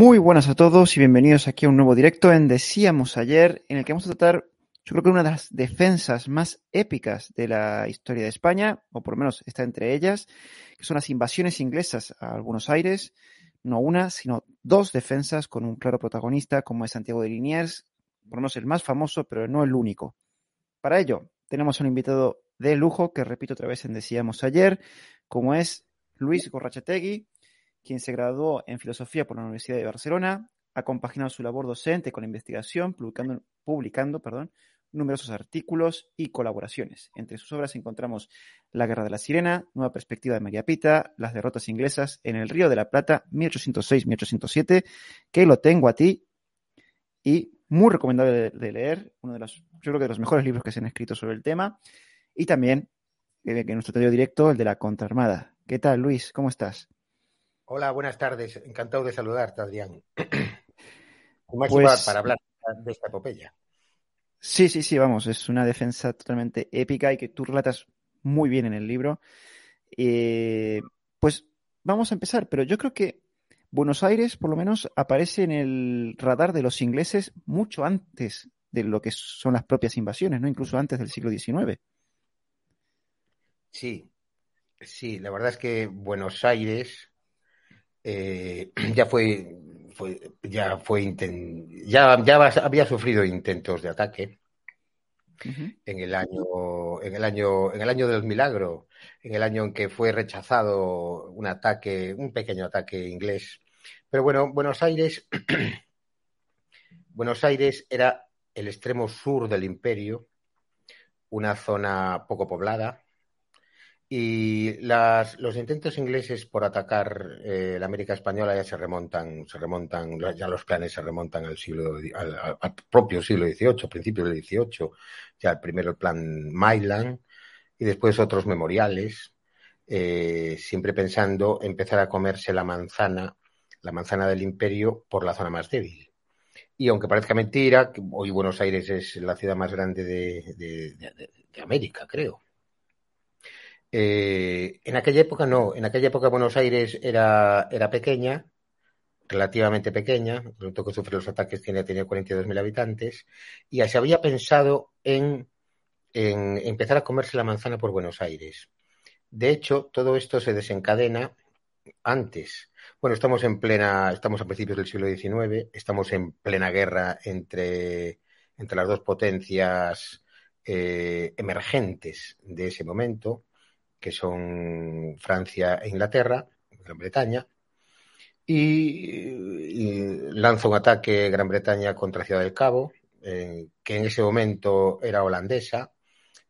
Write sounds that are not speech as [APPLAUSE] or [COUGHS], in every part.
Muy buenas a todos y bienvenidos aquí a un nuevo directo en Decíamos ayer, en el que vamos a tratar, yo creo que una de las defensas más épicas de la historia de España, o por lo menos está entre ellas, que son las invasiones inglesas a Buenos Aires, no una, sino dos defensas con un claro protagonista como es Santiago de Liniers, por lo menos el más famoso, pero no el único. Para ello, tenemos un invitado de lujo, que repito otra vez en Decíamos ayer, como es Luis Gorrachetegui, quien se graduó en Filosofía por la Universidad de Barcelona, ha compaginado su labor docente con la investigación, publicando, publicando perdón, numerosos artículos y colaboraciones. Entre sus obras encontramos La Guerra de la Sirena, Nueva Perspectiva de María Pita, Las Derrotas Inglesas en el Río de la Plata, 1806-1807, que lo tengo a ti y muy recomendable de, leer, uno de los, yo creo que de los mejores libros que se han escrito sobre el tema, y también eh, que nuestro taller directo, el de la Contraarmada. ¿Qué tal, Luis? ¿Cómo estás? Hola, buenas tardes. Encantado de saludarte, Adrián. [CLEARS THROAT] pues, para hablar de esta epopeya. Sí, sí, sí, vamos, es una defensa totalmente épica y que tú relatas muy bien en el libro. Eh, pues vamos a empezar, pero yo creo que Buenos Aires, por lo menos, aparece en el radar de los ingleses mucho antes de lo que son las propias invasiones, ¿no? Incluso antes del siglo XIX. Sí, sí, la verdad es que Buenos Aires eh, [CLEARS THROAT] ya fue, ya fue ya, ya había sufrido intentos de ataque en el año en el año en el año del milagro en el año en que fue rechazado un ataque un pequeño ataque inglés. Pero bueno Buenos Aires [CLEARS THROAT] Buenos Aires era el extremo sur del imperio una zona poco poblada y las, los intentos ingleses por atacar eh, la América española ya se remontan, se remontan, ya los planes se remontan al siglo, al, propio siglo XVIII, principios del XVIII, ya el primero el plan Mylan y después otros memoriales, eh, siempre pensando empezar a comerse la manzana, la manzana del imperio por la zona más débil. Y aunque parezca mentira, hoy Buenos Aires es la ciudad más grande de América, creo eh, en aquella época no, en aquella época Buenos Aires era, era pequeña, relativamente pequeña, el que sufre los ataques tenía, tenía 42.000 habitantes, y se había pensado en, en empezar a comerse la manzana por Buenos Aires. De hecho, todo esto se desencadena antes. Bueno, estamos en plena, estamos a principios del siglo XIX, estamos en plena guerra entre, entre las dos potencias eh, emergentes de ese momento que son Francia e Inglaterra, Gran Bretaña, y, lanza un ataque Gran Bretaña contra Ciudad del Cabo, que en ese momento era holandesa,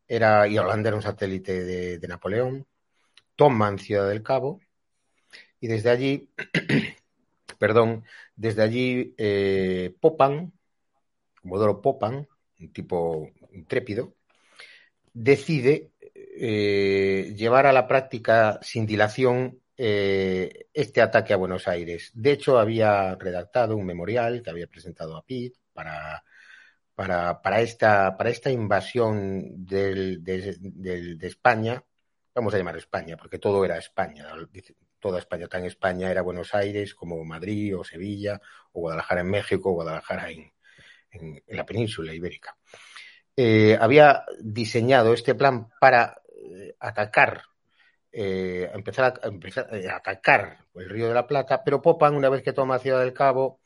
era, y Holanda era un satélite de, Napoleón, toman Ciudad del Cabo, y desde allí, [CLEARS THROAT] perdón, desde allí eh, Popan, Comodoro Popan, un tipo intrépido, decide eh, llevar a la práctica sin dilación eh, este ataque a Buenos Aires. De hecho, había redactado un memorial que había presentado a Pitt para, para, para, esta, para esta invasión de, de, España, vamos a llamar España, porque todo era España, toda España en España, era Buenos Aires, como Madrid o Sevilla, o Guadalajara en México, o Guadalajara en, en, la península ibérica. Eh, había diseñado este plan para atacar, eh, empezar, a, empezar a atacar el Río de la Plata, pero Popan, una vez que toma Ciudad del Cabo,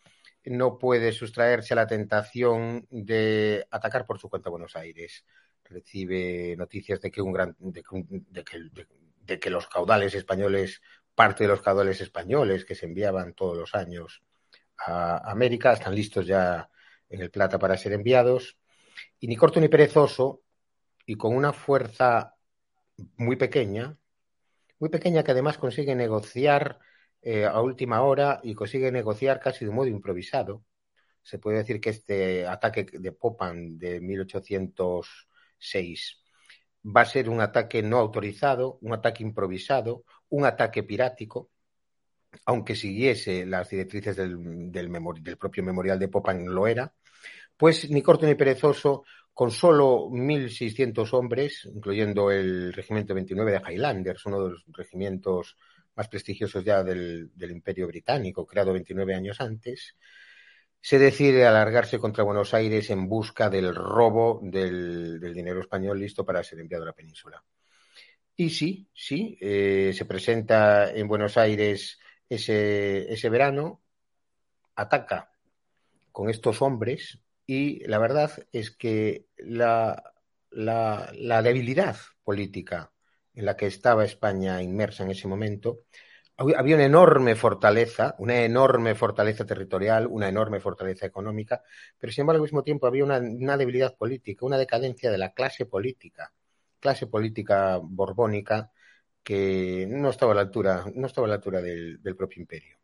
no puede sustraerse a la tentación de atacar por su cuenta Buenos Aires. Recibe noticias de que, un gran, de, que, de que los caudales españoles, parte de los caudales españoles que se enviaban todos los años a América, están listos ya en el Plata para ser enviados. Y ni corto ni perezoso, y con una fuerza muy pequeña, muy pequeña que además consigue negociar eh, a última hora y consigue negociar casi de modo improvisado. Se puede decir que este ataque de Popan de 1806 va a ser un ataque no autorizado, un ataque improvisado, un ataque pirático, aunque siguiese las directrices del, del, del propio memorial de Popan lo era, pues ni corto ni perezoso, con solo 1.600 hombres, incluyendo el regimiento 29 de Highlanders, uno de los regimientos más prestigiosos ya del, Imperio Británico, creado 29 años antes, se decide alargarse contra Buenos Aires en busca del robo del, dinero español listo para ser enviado a la península. Y sí, sí, eh, se presenta en Buenos Aires ese verano, ataca con estos hombres y la verdad es que la, la, debilidad política en la que estaba España inmersa en ese momento, había una enorme fortaleza, una enorme fortaleza territorial, una enorme fortaleza económica, pero sin embargo al mismo tiempo había una, una debilidad política, una decadencia de la clase política, clase política borbónica que no estaba a la altura, no estaba a la altura del, del propio imperio.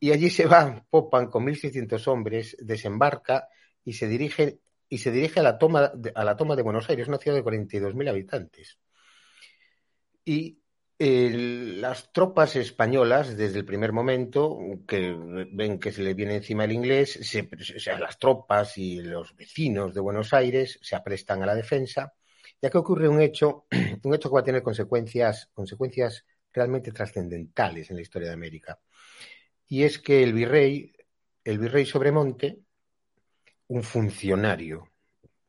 Y allí se va Popan con 1.600 hombres, desembarca y se dirige, y se dirige a, la toma, a la toma de Buenos Aires, una ciudad de 42.000 habitantes. Y las tropas españolas, desde el primer momento, que ven que se le viene encima el inglés, se, o sea, las tropas y los vecinos de Buenos Aires se aprestan a la defensa, ya que ocurre un hecho, [CLEARS THROAT] un hecho que va a tener consecuencias, consecuencias realmente trascendentales en la historia de América. Y es que el virrey, el virrey Sobremonte, un funcionario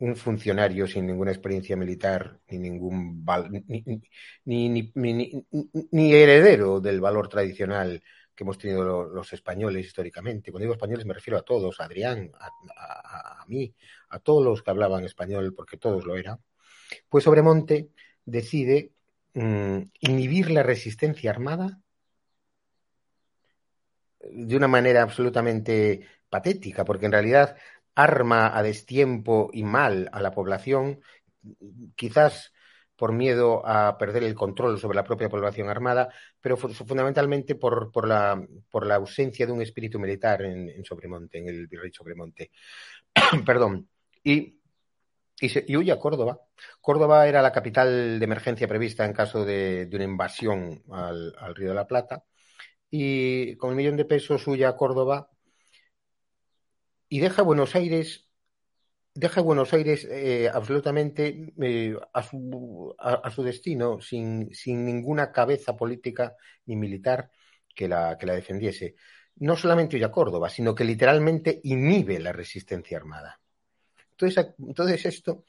un funcionario sin ninguna experiencia militar ni ningún ni, ni, ni, heredero del valor tradicional que hemos tenido los españoles históricamente. Cuando digo españoles me refiero a todos, a Adrián, a, mí, a todos los que hablaban español, porque todos lo eran. Pues Sobremonte decide mmm, inhibir la resistencia armada de una manera absolutamente patética, porque en realidad arma a destiempo y mal a la población, quizás por miedo a perder el control sobre la propia población armada, pero fundamentalmente por, la, por la, ausencia de un espíritu militar en, Sobremonte, en el virrey Sobremonte. [COUGHS] Perdón. Y, huye a Córdoba. Córdoba era la capital de emergencia prevista en caso de, una invasión al, al, Río de la Plata. Y con un millón de pesos huye a Córdoba y deja Buenos Aires deja Buenos Aires eh, absolutamente eh, a, su, a, su, destino sin, sin, ninguna cabeza política ni militar que la, que la defendiese. No solamente huye a Córdoba, sino que literalmente inhibe la resistencia armada. Entonces, entonces esto,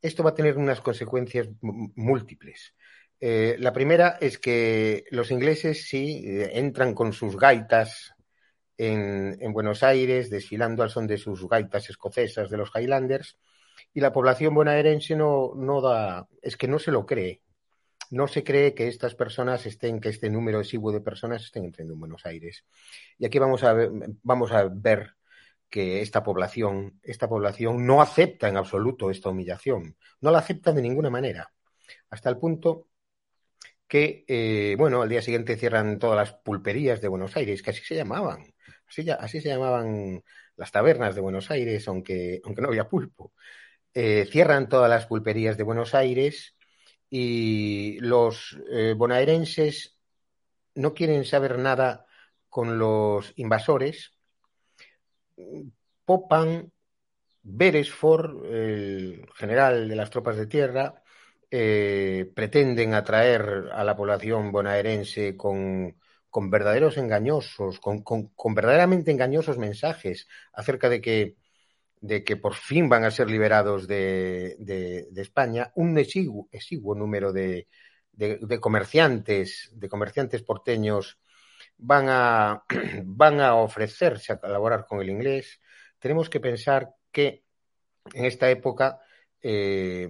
esto va a tener unas consecuencias múltiples. Eh, la primera es que los ingleses sí entran con sus gaitas en, en, Buenos Aires, desfilando al son de sus gaitas escocesas de los Highlanders, y la población bonaerense no, no da, es que no se lo cree. No se cree que estas personas estén, que este número exiguo de personas estén entrando en Buenos Aires. Y aquí vamos a ver, vamos a ver que esta población, esta población no acepta en absoluto esta humillación, no la acepta de ninguna manera, hasta el punto que, eh, bueno, al día siguiente cierran todas las pulperías de Buenos Aires, que así se llamaban, Así, ya, así se llamaban las tabernas de Buenos Aires, aunque, aunque no había pulpo. Eh, cierran todas las pulperías de Buenos Aires y los eh, bonaerenses no quieren saber nada con los invasores. Popan Beresford, el general de las tropas de tierra, eh, pretenden atraer a la población bonaerense con, con verdaderos engañosos, con, con, verdaderamente engañosos mensajes acerca de que, de que por fin van a ser liberados de, de, España, un exiguo, exiguo número de, de, comerciantes, de comerciantes porteños van a, [CLEARS THROAT] van a ofrecerse a colaborar con el inglés, tenemos que pensar que en esta época eh,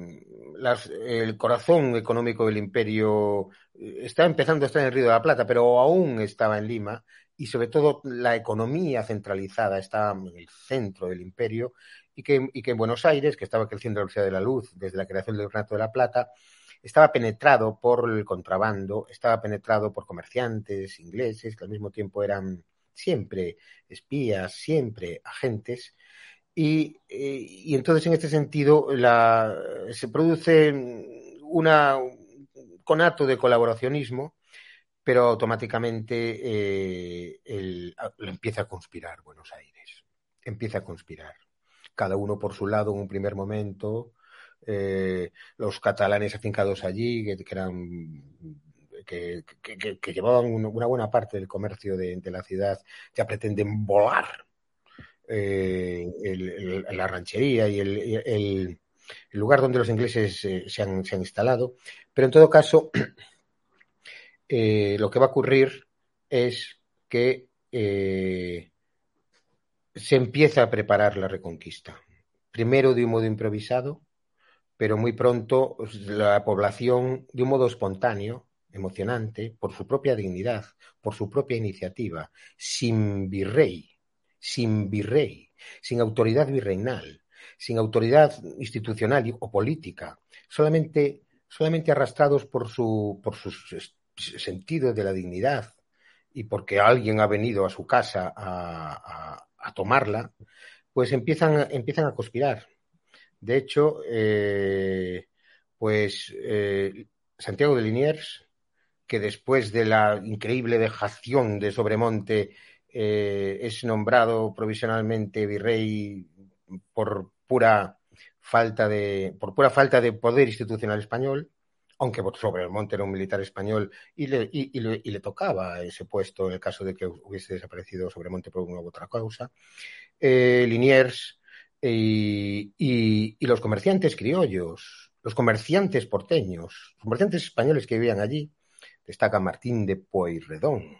el corazón económico del imperio eh, está empezando a estar en el Río de la Plata, pero aún estaba en Lima y sobre todo la economía centralizada estaba en el centro del imperio y que, y que en Buenos Aires, que estaba creciendo la velocidad de la luz desde la creación del Renato de la Plata, estaba penetrado por el contrabando, estaba penetrado por comerciantes ingleses que al mismo tiempo eran siempre espías, siempre agentes. Y, eh, y entonces, en este sentido, la, se produce un conato de colaboracionismo, pero automáticamente eh, empieza a conspirar Buenos Aires. Empieza a conspirar. Cada uno por su lado en un primer momento, eh, los catalanes afincados allí, que, eran que, llevaban una buena parte del comercio de, de la ciudad, ya pretenden volar eh, la ranchería y el, lugar donde los ingleses eh, se, han, se, han, instalado. Pero en todo caso, [CLEARS THROAT] eh, lo que va a ocurrir es que se empieza a preparar la reconquista. Primero de un modo improvisado, pero muy pronto la población, de un modo espontáneo, emocionante, por su propia dignidad, por su propia iniciativa, sin virrey, sin virrey, sin autoridad virreinal, sin autoridad institucional o política, solamente, solamente arrastrados por su, por su sentido de la dignidad y porque alguien ha venido a su casa a, a, tomarla, pues empiezan, empiezan a conspirar. De hecho, eh, pues eh, Santiago de Liniers, que después de la increíble dejación de Sobremonte eh, es nombrado provisionalmente virrey por pura falta de por pura falta de poder institucional español, aunque Sobremonte era un militar español y le, y, le, y le, tocaba ese puesto en el caso de que hubiese desaparecido Sobremonte por una u otra causa. Eh, Liniers y, y, y, los comerciantes criollos, los comerciantes porteños, los comerciantes españoles que vivían allí, destaca Martín de Pueyrredón,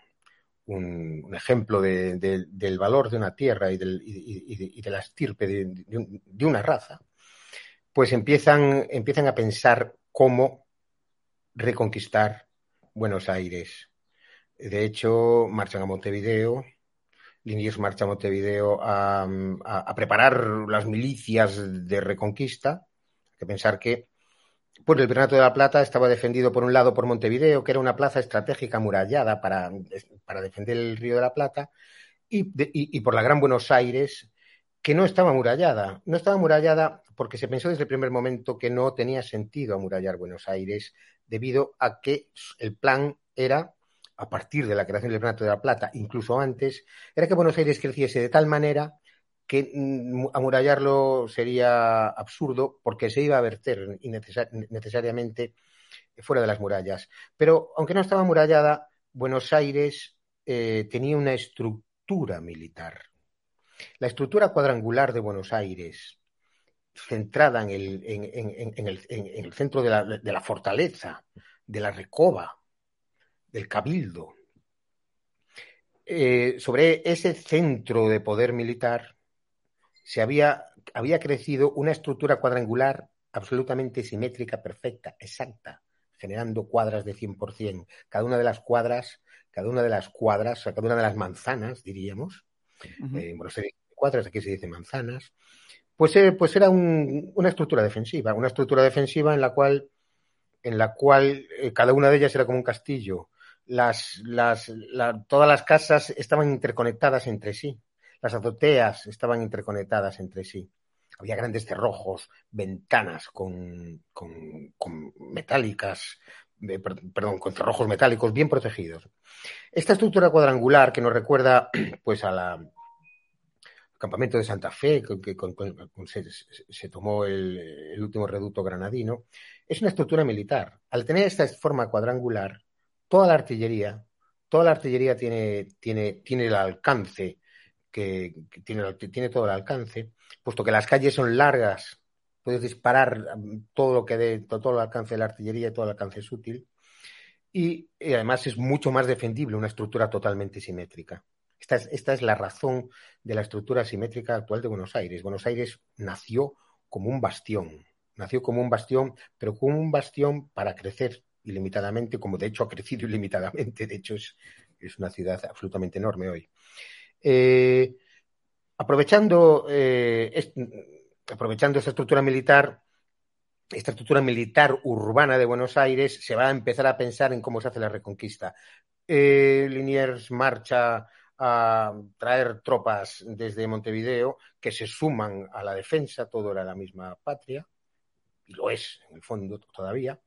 un, ejemplo de, de, del valor de una tierra y, de, la estirpe de, un, de, una raza, pues empiezan, a pensar cómo reconquistar Buenos Aires. De hecho, marchan a Montevideo, Liniers marcha a Montevideo a, a, preparar las milicias de reconquista. Hay que pensar que pues el Virreinato de la Plata estaba defendido por un lado por Montevideo, que era una plaza estratégica amurallada para, para defender el Río de la Plata, y, y, por la Gran Buenos Aires, que no estaba amurallada. No estaba amurallada porque se pensó desde el primer momento que no tenía sentido amurallar Buenos Aires, debido a que el plan era a partir de la creación del Renato de la Plata, incluso antes, era que Buenos Aires creciese de tal manera que mm, amurallarlo sería absurdo porque se iba a verter necesariamente fuera de las murallas. Pero aunque no estaba amurallada, Buenos Aires eh, tenía una estructura militar. La estructura cuadrangular de Buenos Aires, centrada en el, en el, en el centro de la, de la fortaleza, de la recoba, del Cabildo. Eh, sobre ese centro de poder militar se había, había crecido una estructura cuadrangular absolutamente simétrica, perfecta, exacta, generando cuadras de 100%. Cada una de las cuadras, cada una de las cuadras, o cada una de las manzanas, diríamos, uh -huh. eh, bueno, se dice cuadras, aquí se dice manzanas, pues, eh, pues era un, una estructura defensiva, una estructura defensiva en la cual, en la cual eh, cada una de ellas era como un castillo, las, las, la, todas las casas estaban interconectadas entre sí, las azoteas estaban interconectadas entre sí. Había grandes cerrojos, ventanas con, con, con metálicas, eh, perdón, con cerrojos metálicos bien protegidos. Esta estructura cuadrangular que nos recuerda [CLEARS THROAT] pues a la, campamento de Santa Fe, que se, tomó el, último reducto granadino, es una estructura militar. Al tener esta forma cuadrangular, toda la artillería, toda la artillería tiene, tiene el alcance, que, tiene, tiene todo el alcance, puesto que las calles son largas, puedes disparar todo lo que dé, todo el alcance de la artillería y todo el alcance es útil. Y, y además es mucho más defendible una estructura totalmente simétrica. Esta es, la razón de la estructura simétrica actual de Buenos Aires. Buenos Aires nació como un bastión, nació como un bastión, pero como un bastión para crecer ilimitadamente, como de hecho ha crecido [LAUGHS] ilimitadamente. De hecho, es, una ciudad absolutamente enorme hoy. Eh, aprovechando, eh, aprovechando esta estructura militar, esta estructura militar urbana de Buenos Aires, se va a empezar a pensar en cómo se hace la reconquista. Eh, Liniers marcha a traer tropas desde Montevideo que se suman a la defensa, todo era la misma patria, y lo es en el fondo todavía.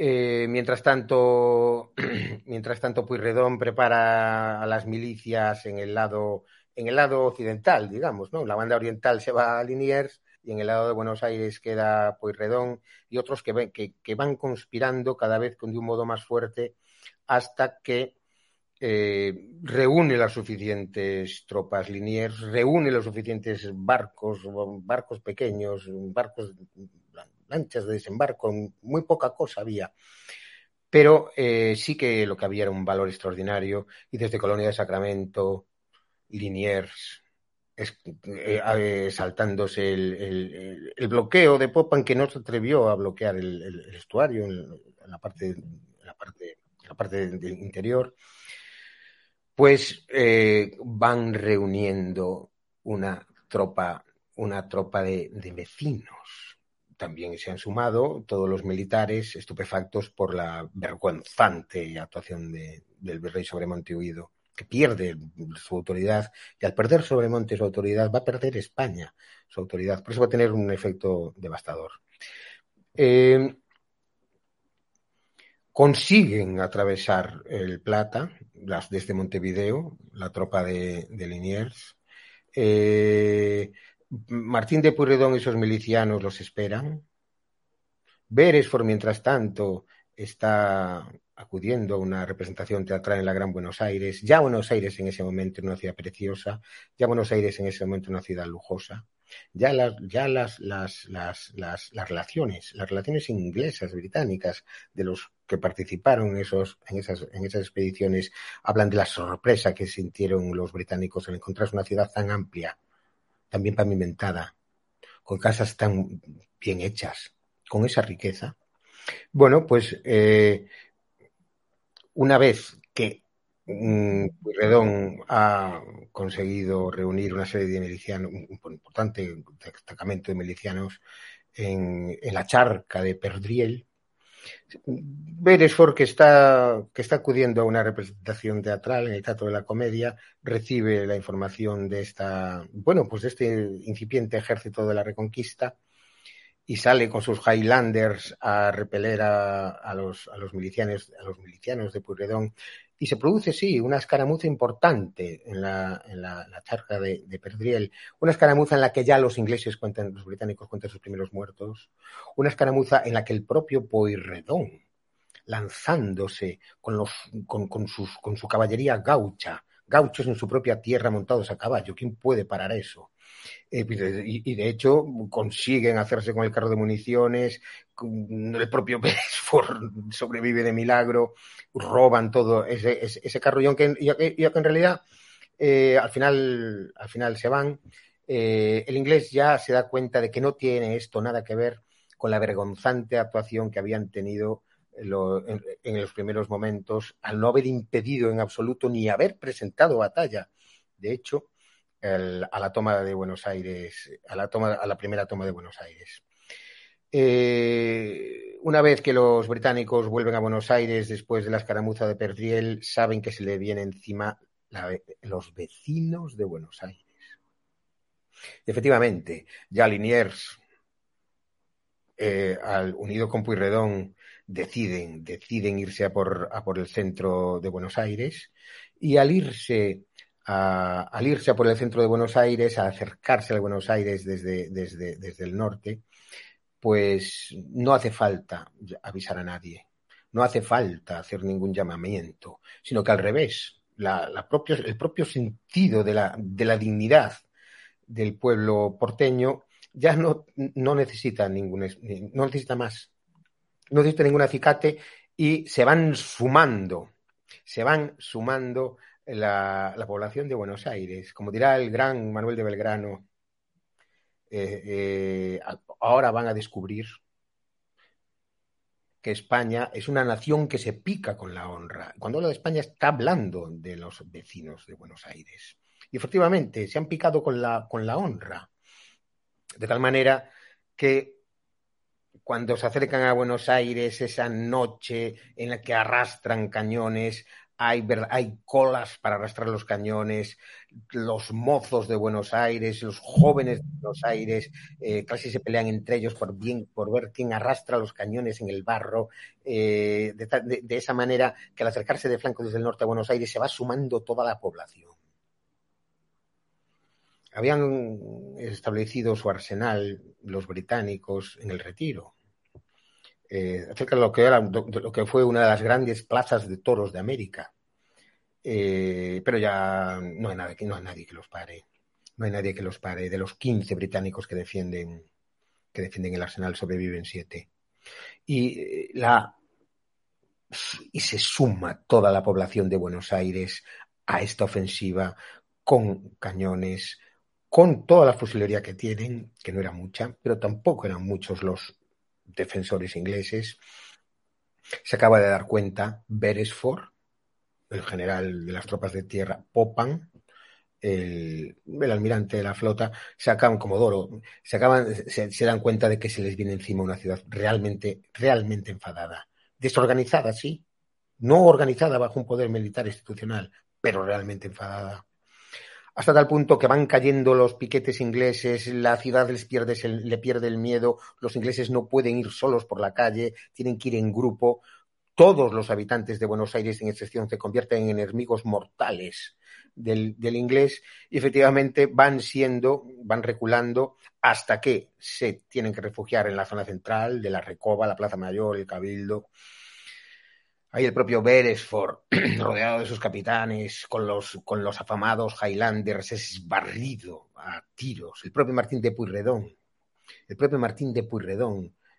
Eh, mientras tanto, [CLEARS THROAT] mientras tanto, Pueyrredón prepara a las milicias en el lado, en el lado occidental, digamos, ¿no? La banda oriental se va a Liniers y en el lado de Buenos Aires queda Pueyrredón y otros que, que, que van conspirando cada vez con de un modo más fuerte hasta que eh, reúne las suficientes tropas Liniers, reúne los suficientes barcos, barcos pequeños, barcos, lanchas de desembarco, muy poca cosa había. Pero eh, sí que lo que había era un valor extraordinario y desde Colonia de Sacramento, Liniers, eh, saltándose el, bloqueo de Popan que no se atrevió a bloquear el, estuario en, la parte, la parte, la parte del interior pues eh, van reuniendo una tropa, una tropa de, vecinos. También se han sumado todos los militares estupefactos por la vergonzante actuación del virrey Sobremonte Huido, que pierde su autoridad y al perder Sobremonte su autoridad va a perder España su autoridad. Por eso va a tener un efecto devastador. Eh, consiguen atravesar el Plata, las, desde Montevideo, la tropa de, Liniers. Eh, Martín de Purredón y sus milicianos los esperan. Beresford, mientras tanto, está acudiendo a una representación teatral en la Gran Buenos Aires. Ya Buenos Aires en ese momento una ciudad preciosa, ya Buenos Aires en ese momento una ciudad lujosa ya las, ya las, las, las, las, relaciones, las relaciones inglesas, británicas, de los que participaron en, esos, en, esas, en esas expediciones, hablan de la sorpresa que sintieron los británicos al encontrarse una ciudad tan amplia, tan bien pavimentada, con casas tan bien hechas, con esa riqueza. Bueno, pues eh, una vez que Pueyrredón ha conseguido reunir una serie de milicianos, un importante destacamento de milicianos en, la charca de Perdriel. Beresford, que está, que está acudiendo a una representación teatral en el Teatro de la Comedia, recibe la información de esta, bueno, pues de este incipiente ejército de la Reconquista y sale con sus Highlanders a repeler a, los, a los milicianos, a los milicianos de Pueyrredón y se produce, sí, una escaramuza importante en la, en la, charca de, de, Perdriel, una escaramuza en la que ya los ingleses cuentan, los británicos cuentan sus primeros muertos, una escaramuza en la que el propio Poirredón, lanzándose con, los, con, con, sus, con su caballería gaucha, gauchos en su propia tierra montados a caballo, ¿quién puede parar eso? Eh, y, de hecho consiguen hacerse con el carro de municiones, el propio [LAUGHS] Bedford sobrevive de milagro, roban todo ese, ese, carro y aunque, en realidad eh, al, final, al final se van, eh, el inglés ya se da cuenta de que no tiene esto nada que ver con la vergonzante actuación que habían tenido en, los primeros momentos, al no haber impedido en absoluto ni haber presentado batalla. De hecho, a la toma de Buenos Aires, a la, toma, a la primera toma de Buenos Aires. Eh, una vez que los británicos vuelven a Buenos Aires después de la escaramuza de Perdriel, saben que se le viene encima los vecinos de Buenos Aires. efectivamente, ya Liniers, eh, al, unido con Puyredón, deciden, deciden irse a por, a por el centro de Buenos Aires y al irse al irse por el centro de Buenos Aires, a acercarse a Buenos Aires desde, desde, desde el norte, pues no hace falta avisar a nadie, no hace falta hacer ningún llamamiento, sino que al revés, el propio sentido de la, de la dignidad del pueblo porteño ya no, no necesita ningún, no necesita más, no necesita ningún acicate y se van sumando, se van sumando la, la población de Buenos Aires. Como dirá el gran Manuel de Belgrano, eh, eh, ahora van a descubrir que España es una nación que se pica con la honra. Cuando habla de España está hablando de los vecinos de Buenos Aires. Y efectivamente, se han picado con la, con la honra. De tal manera que cuando se acercan a Buenos Aires esa noche en la que arrastran cañones, hay, colas para arrastrar los cañones, los mozos de Buenos Aires, los jóvenes de Buenos Aires, eh, casi se pelean entre ellos por, ver quién arrastra los cañones en el barro, eh, de, de, esa manera que al acercarse de flanco desde el norte a Buenos Aires se va sumando toda la población. Habían establecido su arsenal los británicos en el retiro, eh, acerca de lo que, fue una de las grandes plazas de toros de América. Eh, pero ya no hay, no hay nadie que los pare. No hay nadie que los pare. De los 15 británicos que defienden, que defienden el arsenal, sobreviven siete. Y, eh, la, y se suma toda la población de Buenos Aires a esta ofensiva con cañones, con toda la fusilería que tienen, que no era mucha, pero tampoco eran muchos los defensores ingleses. Se acaba de dar cuenta Beresford, el general de las tropas de tierra, Popan, el, almirante de la flota, se acaban, Comodoro, se acaban, se, se, dan cuenta de que se les viene encima una ciudad realmente, realmente enfadada. Desorganizada, sí. No organizada bajo un poder militar institucional, pero realmente enfadada hasta tal punto que van cayendo los piquetes ingleses, la ciudad les pierde, le pierde el miedo, los ingleses no pueden ir solos por la calle, tienen que ir en grupo. Todos los habitantes de Buenos Aires, en excepción, se convierten en enemigos mortales del, del inglés y efectivamente van siendo, van reculando hasta que se tienen que refugiar en la zona central de la Recoba, la Plaza Mayor, el Cabildo Ahí el propio Beresford, [CLEARS THROAT] rodeado de sus capitanes, con los, con los afamados Highlanders, es barrido a tiros. El propio Martín de Puyredón, el propio Martín de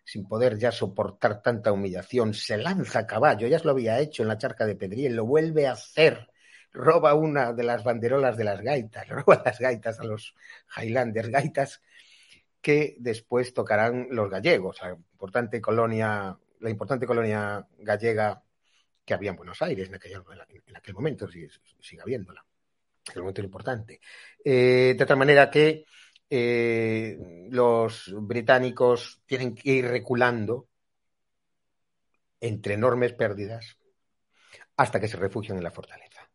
sin poder ya soportar tanta humillación, se lanza a caballo, ya se lo había hecho en la charca de Pedriel, lo vuelve a hacer, roba una de las banderolas de las gaitas, [LAUGHS] roba las gaitas a los Highlanders, gaitas que después tocarán los gallegos, la importante colonia, la importante colonia gallega que había en Buenos Aires en aquel, en aquel momento, sigue, sigue habiéndola. Es un momento importante. Eh, de tal manera que eh, los británicos tienen que ir reculando entre enormes pérdidas hasta que se refugian en la fortaleza.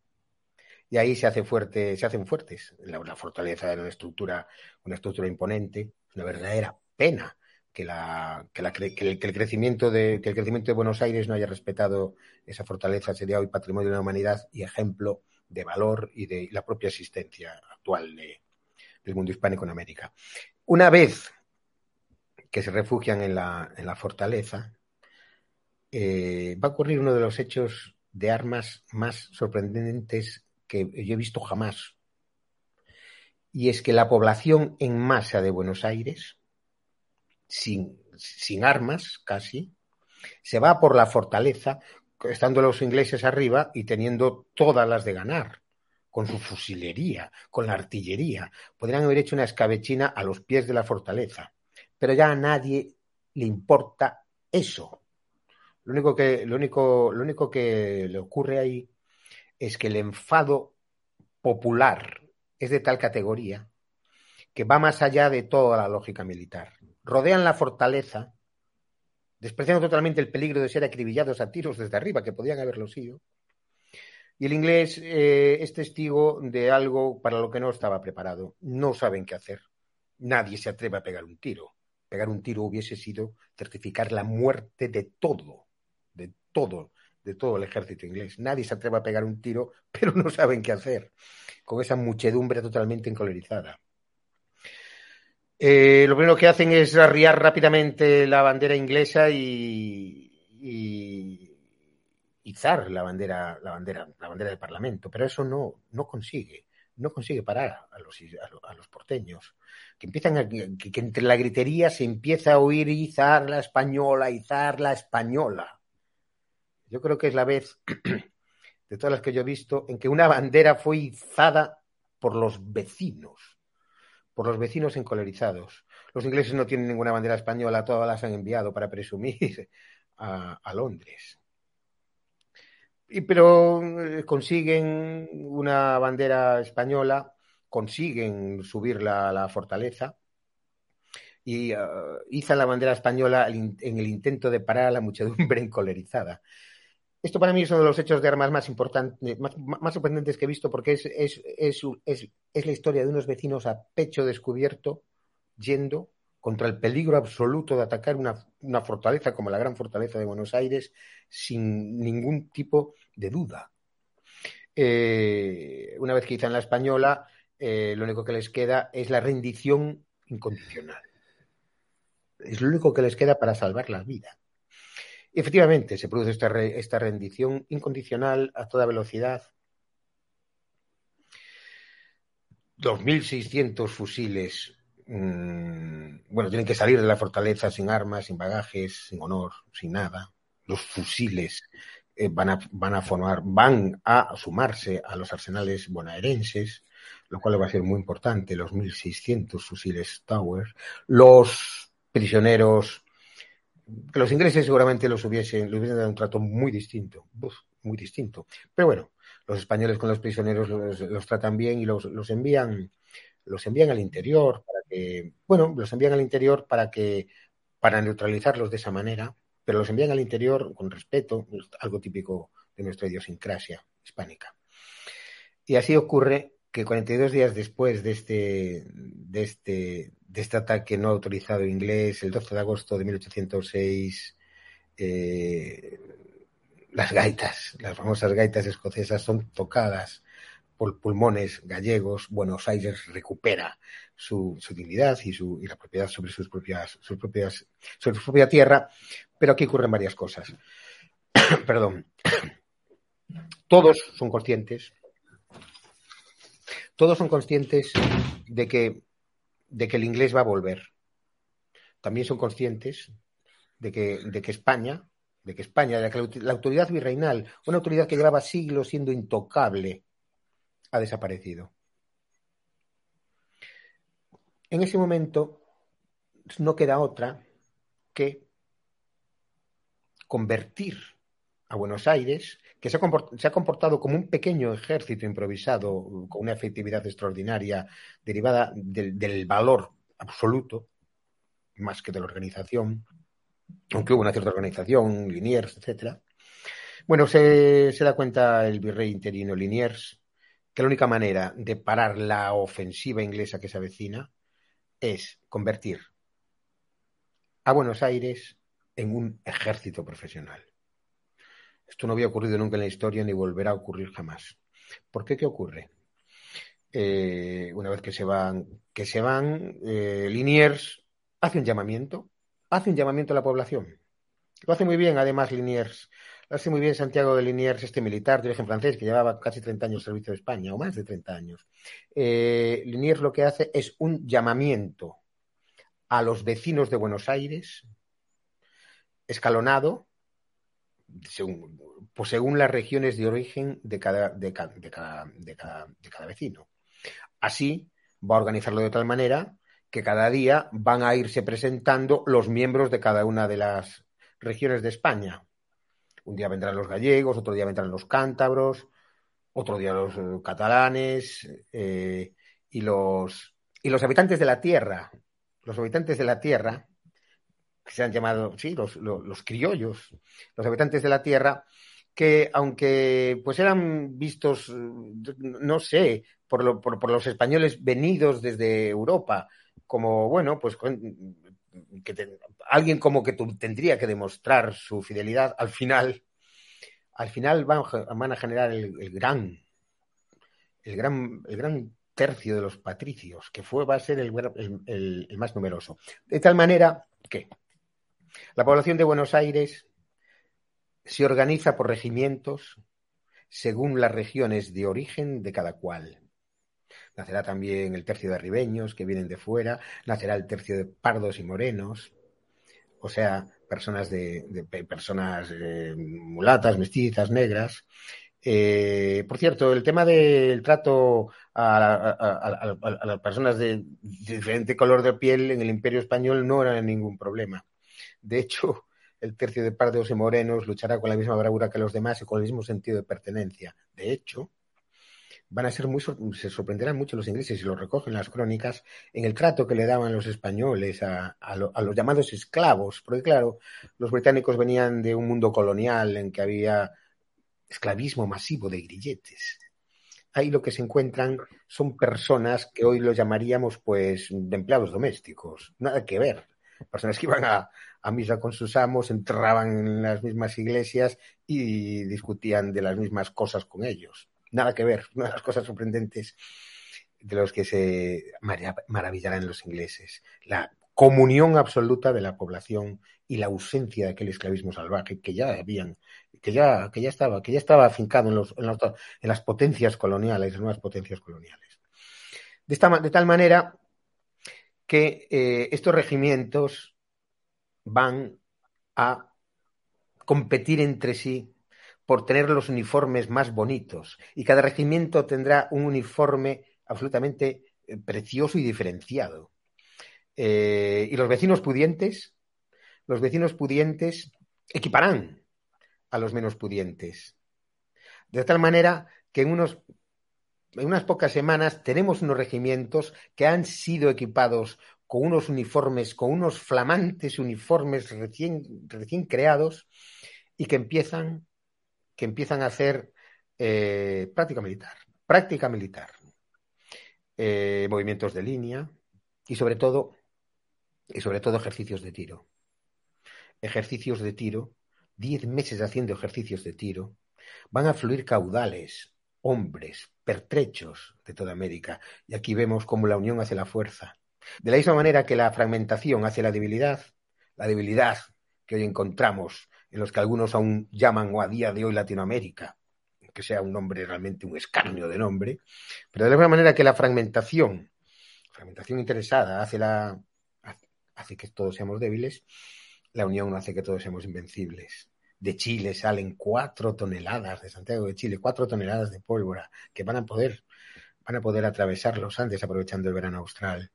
Y ahí se hace fuerte, se hacen fuertes. La, la fortaleza era una estructura, una estructura imponente, una verdadera pena que, la, que, la, el, que, el, crecimiento de, que el crecimiento de Buenos Aires no haya respetado esa fortaleza sería hoy patrimonio de la humanidad y ejemplo de valor y de la propia existencia actual de, del mundo hispánico en América. Una vez que se refugian en la, en la fortaleza, eh, va a ocurrir uno de los hechos de armas más sorprendentes que yo he visto jamás. Y es que la población en masa de Buenos Aires, sin, armas casi, se va por la fortaleza, estando los ingleses arriba y teniendo todas las de ganar, con su fusilería, con la artillería. Podrían haber hecho una escabechina a los pies de la fortaleza, pero ya a nadie le importa eso. Lo único que, lo único, lo único que le ocurre ahí es que el enfado popular es de tal categoría que va más allá de toda la lógica militar rodean la fortaleza, despreciando totalmente el peligro de ser acribillados a tiros desde arriba, que podían haberlo sido. Y el inglés eh, es testigo de algo para lo que no estaba preparado. No saben qué hacer. Nadie se atreve a pegar un tiro. Pegar un tiro hubiese sido certificar la muerte de todo, de todo de todo el ejército inglés. Nadie se atreve a pegar un tiro, [LAUGHS] pero no saben qué hacer, con esa muchedumbre totalmente encolerizada. Eh, lo primero que hacen es arriar rápidamente la bandera inglesa y, y izar la bandera, la bandera, la bandera del Parlamento, pero eso no, no consigue, no consigue parar a los, a los, porteños, que empiezan a, que, entre la gritería se empieza a oír izar la española, izar la española. Yo creo que es la vez [CLEARS THROAT] de todas las que yo he visto en que una bandera fue izada por los vecinos, por los vecinos encolerizados. Los ingleses no tienen ninguna bandera española, todas las han enviado para presumir a, Londres. Y, pero eh, consiguen una bandera española, consiguen subirla a la fortaleza y uh, izan la bandera española en el intento de parar a la muchedumbre [LAUGHS] encolerizada. Esto para mí es uno de los hechos de armas más importantes, más, sorprendentes que he visto porque es, es, es, es, la historia de unos vecinos a pecho descubierto yendo contra el peligro absoluto de atacar una, una, fortaleza como la gran fortaleza de Buenos Aires sin ningún tipo de duda. Eh, una vez que izan la española, eh, lo único que les queda es la rendición incondicional. Es lo único que les queda para salvar la vida. Efectivamente, se produce esta, re, esta rendición incondicional a toda velocidad. 2.600 fusiles mmm, bueno, tienen que salir de la fortaleza sin armas, sin bagajes, sin honor, sin nada. Los fusiles eh, van, a, van a formar, van a sumarse a los arsenales bonaerenses, lo cual va a ser muy importante, los 1.600 fusiles Tower. Los prisioneros, que los ingleses seguramente los hubiesen, les hubiesen dado un trato muy distinto, uf, muy distinto. Pero bueno, los españoles con los prisioneros los, los tratan bien y los, los envían los envían al interior para que, bueno, los envían al interior para que, para neutralizarlos de esa manera, pero los envían al interior con respeto, algo típico de nuestra idiosincrasia hispánica. Y así ocurre que 42 días después de este, de este, de este ataque no autorizado inglés, el 12 de agosto de 1806, eh, las gaitas, las famosas gaitas escocesas son tocadas por pulmones gallegos, Buenos Aires recupera su, su dignidad y, su, y, la propiedad sobre sus propias, sus propias, sobre su propia tierra, pero aquí ocurren varias cosas. [COUGHS] Perdón. [COUGHS] Todos son conscientes, todos son conscientes de que, de que el inglés va a volver. También son conscientes de que, de que España, de que España, de que la, la autoridad virreinal, una autoridad que llevaba siglos siendo intocable, ha desaparecido. En ese momento no queda otra que convertir a Buenos Aires, que se ha, comportado, como un pequeño ejército improvisado con una efectividad extraordinaria derivada del, valor absoluto, más que de la organización, aunque hubo una cierta organización, Liniers, etc. Bueno, se, se da cuenta el virrey interino Liniers que la única manera de parar la ofensiva inglesa que se avecina es convertir a Buenos Aires en un ejército profesional. Esto no había ocurrido nunca en la historia ni volverá a ocurrir jamás. ¿Por qué? ¿Qué ocurre? Eh, una vez que se van, que se van, eh, Liniers hace un llamamiento, hace un llamamiento a la población. Lo hace muy bien, además, Liniers. Lo hace muy bien Santiago de Liniers, este militar de origen francés que llevaba casi 30 años de servicio de España, o más de 30 años. Eh, Liniers lo que hace es un llamamiento a los vecinos de Buenos Aires, escalonado, según, pues según las regiones de origen de cada, de, de, cada, de, cada, de cada vecino. Así va a organizarlo de tal manera que cada día van a irse presentando los miembros de cada una de las regiones de España. Un día vendrán los gallegos, otro día vendrán los cántabros, otro día los eh, catalanes eh, y, los, y los habitantes de la tierra. Los habitantes de la tierra, que se han llamado, sí, los, los, los criollos, los habitantes de la tierra, que aunque pues eran vistos, no sé, por, lo, por, por, los españoles venidos desde Europa, como, bueno, pues que alguien como que tendría que demostrar su fidelidad, al final, al final van, van a generar el, el, gran, el gran, el gran tercio de los patricios, que fue, va a ser el, el más numeroso. De tal manera que la población de Buenos Aires se organiza por regimientos según las regiones de origen de cada cual. Nacerá también el tercio de ribeños que vienen de fuera, nacerá el tercio de pardos y morenos, o sea, personas de, de personas eh, mulatas, mestizas, negras. Eh, por cierto, el tema del trato a, a, a, a, las personas de diferente color de piel en el Imperio Español no era ningún problema. De hecho, el tercio de pardos y morenos luchará con la misma bravura que los demás y con el mismo sentido de pertenencia. De hecho, van a ser muy se sorprenderán mucho los ingleses y lo recogen las crónicas en el trato que le daban los españoles a, a, lo, los llamados esclavos, porque claro, los británicos venían de un mundo colonial en que había esclavismo masivo de grilletes. Ahí lo que se encuentran son personas que hoy los llamaríamos pues de empleados domésticos, nada que ver. Personas que iban a, a misa con sus amos, entraban en las mismas iglesias y discutían de las mismas cosas con ellos. Nada que ver, [LAUGHS] una de las cosas sorprendentes de los que se maravillarán los ingleses. La comunión absoluta de la población y la ausencia de aquel esclavismo salvaje que ya habían, que ya, que ya estaba, que ya estaba afincado en, los, en, en las potencias coloniales, las nuevas potencias coloniales. De, esta, de tal manera que eh, estos regimientos van a competir entre sí por tener los uniformes más bonitos y cada regimiento tendrá un uniforme absolutamente eh, precioso y diferenciado. Eh, y los vecinos pudientes, los vecinos pudientes equiparán a los menos pudientes. De tal manera que en, unos, en unas pocas semanas tenemos unos regimientos que han sido equipados con unos uniformes, con unos flamantes uniformes recién, recién creados y que empiezan, que empiezan a hacer eh, práctica militar, práctica militar, eh, movimientos de línea y sobre todo, y sobre todo ejercicios de tiro. Ejercicios de tiro, diez meses haciendo ejercicios de tiro, van a fluir caudales, hombres, pertrechos de toda América. Y aquí vemos cómo la unión hace la fuerza de la misma manera que la fragmentación hace la debilidad, la debilidad que hoy encontramos en los que algunos aún llaman o a día de hoy Latinoamérica, que sea un nombre realmente un escarnio de nombre, pero de la misma manera que la fragmentación, fragmentación interesada, hace, la, hace que todos seamos débiles, la unión hace que todos seamos invencibles. De Chile salen cuatro toneladas, de Santiago de Chile, cuatro toneladas de pólvora que van a poder, van a poder atravesar los Andes aprovechando el verano austral.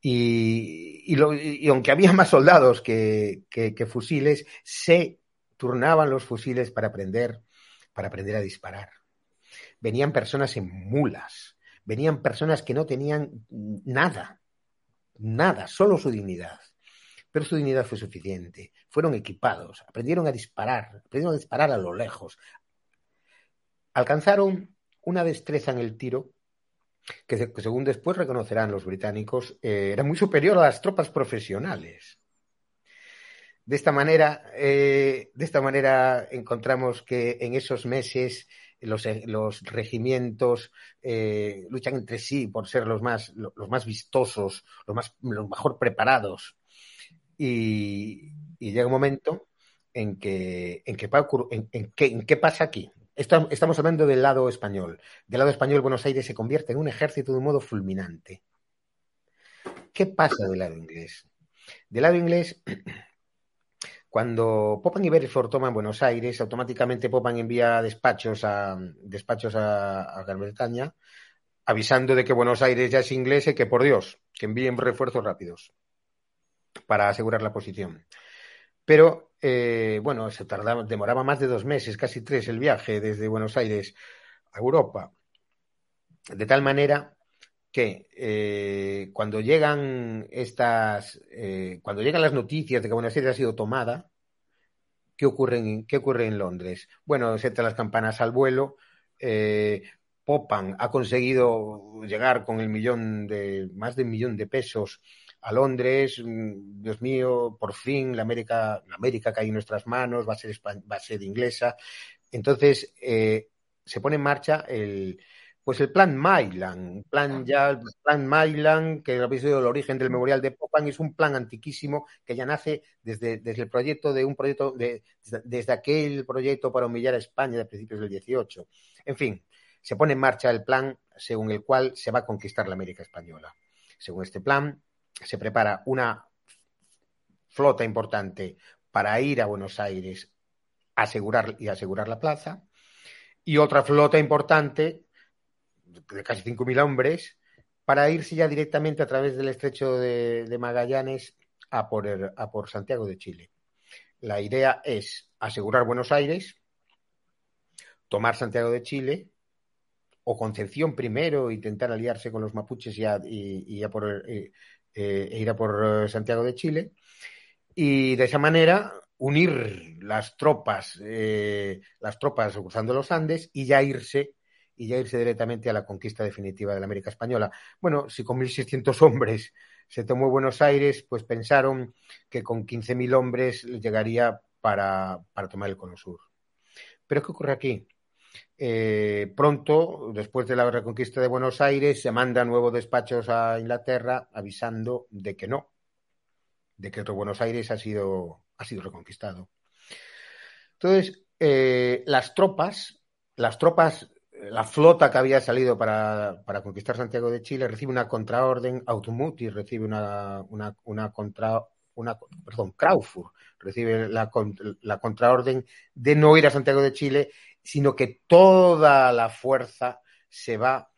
Y, y, aunque había más soldados que, que, que, fusiles, se turnaban los fusiles para aprender, para aprender a disparar. Venían personas en mulas, venían personas que no tenían nada, nada, solo su dignidad. Pero su dignidad fue suficiente. Fueron equipados, aprendieron a disparar, aprendieron a disparar a lo lejos. Alcanzaron una destreza en el tiro que, según después reconocerán los británicos, eh, era muy superior a las tropas profesionales. De esta manera, eh, de esta manera encontramos que en esos meses los, los regimientos eh, luchan entre sí por ser los más, los más vistosos, los, más, los mejor preparados. Y, llega un momento en que, en qué pasa aquí. Estamos hablando del lado español. Del lado español, Buenos Aires se convierte en un ejército de un modo fulminante. ¿Qué pasa del lado inglés? Del lado inglés, [CLEARS THROAT] cuando Popan y Beresford toman Buenos Aires, automáticamente Popan envía despachos a, despachos a, a Gran Bretaña, avisando de que Buenos Aires ya es inglés y que, por Dios, que envíen refuerzos rápidos para asegurar la posición. Pero, eh, bueno, se tardaba, demoraba más de dos meses, casi tres, el viaje desde Buenos Aires a Europa. De tal manera que eh, cuando llegan estas, eh, cuando llegan las noticias de que Buenos Aires ha sido tomada, ¿qué ocurre en, qué ocurre en Londres? Bueno, se las campanas al vuelo. Popan ha conseguido llegar con el millón de, más de un millón de pesos a Londres, mm, Dios mío, por fin la América, la América cae en nuestras manos, va a ser, va a ser inglesa. Entonces, eh, se pone en marcha el, pues el plan Mailand, plan ya, plan Mailand, que habéis sido el origen del memorial de Popan, es un plan antiquísimo que ya nace desde, desde el proyecto de un proyecto, de, desde aquel proyecto para humillar a España de principios del 18. En fin, se pone en marcha el plan según el cual se va a conquistar la América Española. Según este plan, se prepara una flota importante para ir a Buenos Aires asegurar, y asegurar la plaza, y otra flota importante de casi 5.000 hombres para irse ya directamente a través del estrecho de, Magallanes a por, a por Santiago de Chile. La idea es asegurar Buenos Aires, tomar Santiago de Chile, o Concepción primero, intentar aliarse con los mapuches y, a por, eh, eh, e ir a por Santiago de Chile, y de esa manera unir las tropas, eh, las tropas cruzando los Andes y ya irse y ya irse directamente a la conquista definitiva de la América Española. Bueno, si con 1.600 hombres se tomó Buenos Aires, pues pensaron que con 15.000 hombres llegaría para, para, tomar el Cono Sur. Pero ¿qué ocurre aquí? Eh, pronto, después de la reconquista de Buenos Aires, se mandan nuevos despachos a Inglaterra avisando de que no, de que otro Buenos Aires ha sido, ha sido reconquistado. Entonces, eh, las tropas, las tropas la flota que había salido para, conquistar Santiago de Chile recibe una contraorden, Automuti recibe una, una, una contra, una, perdón, recibe la, la contraorden de no ir a Santiago de Chile, sino que toda la fuerza se va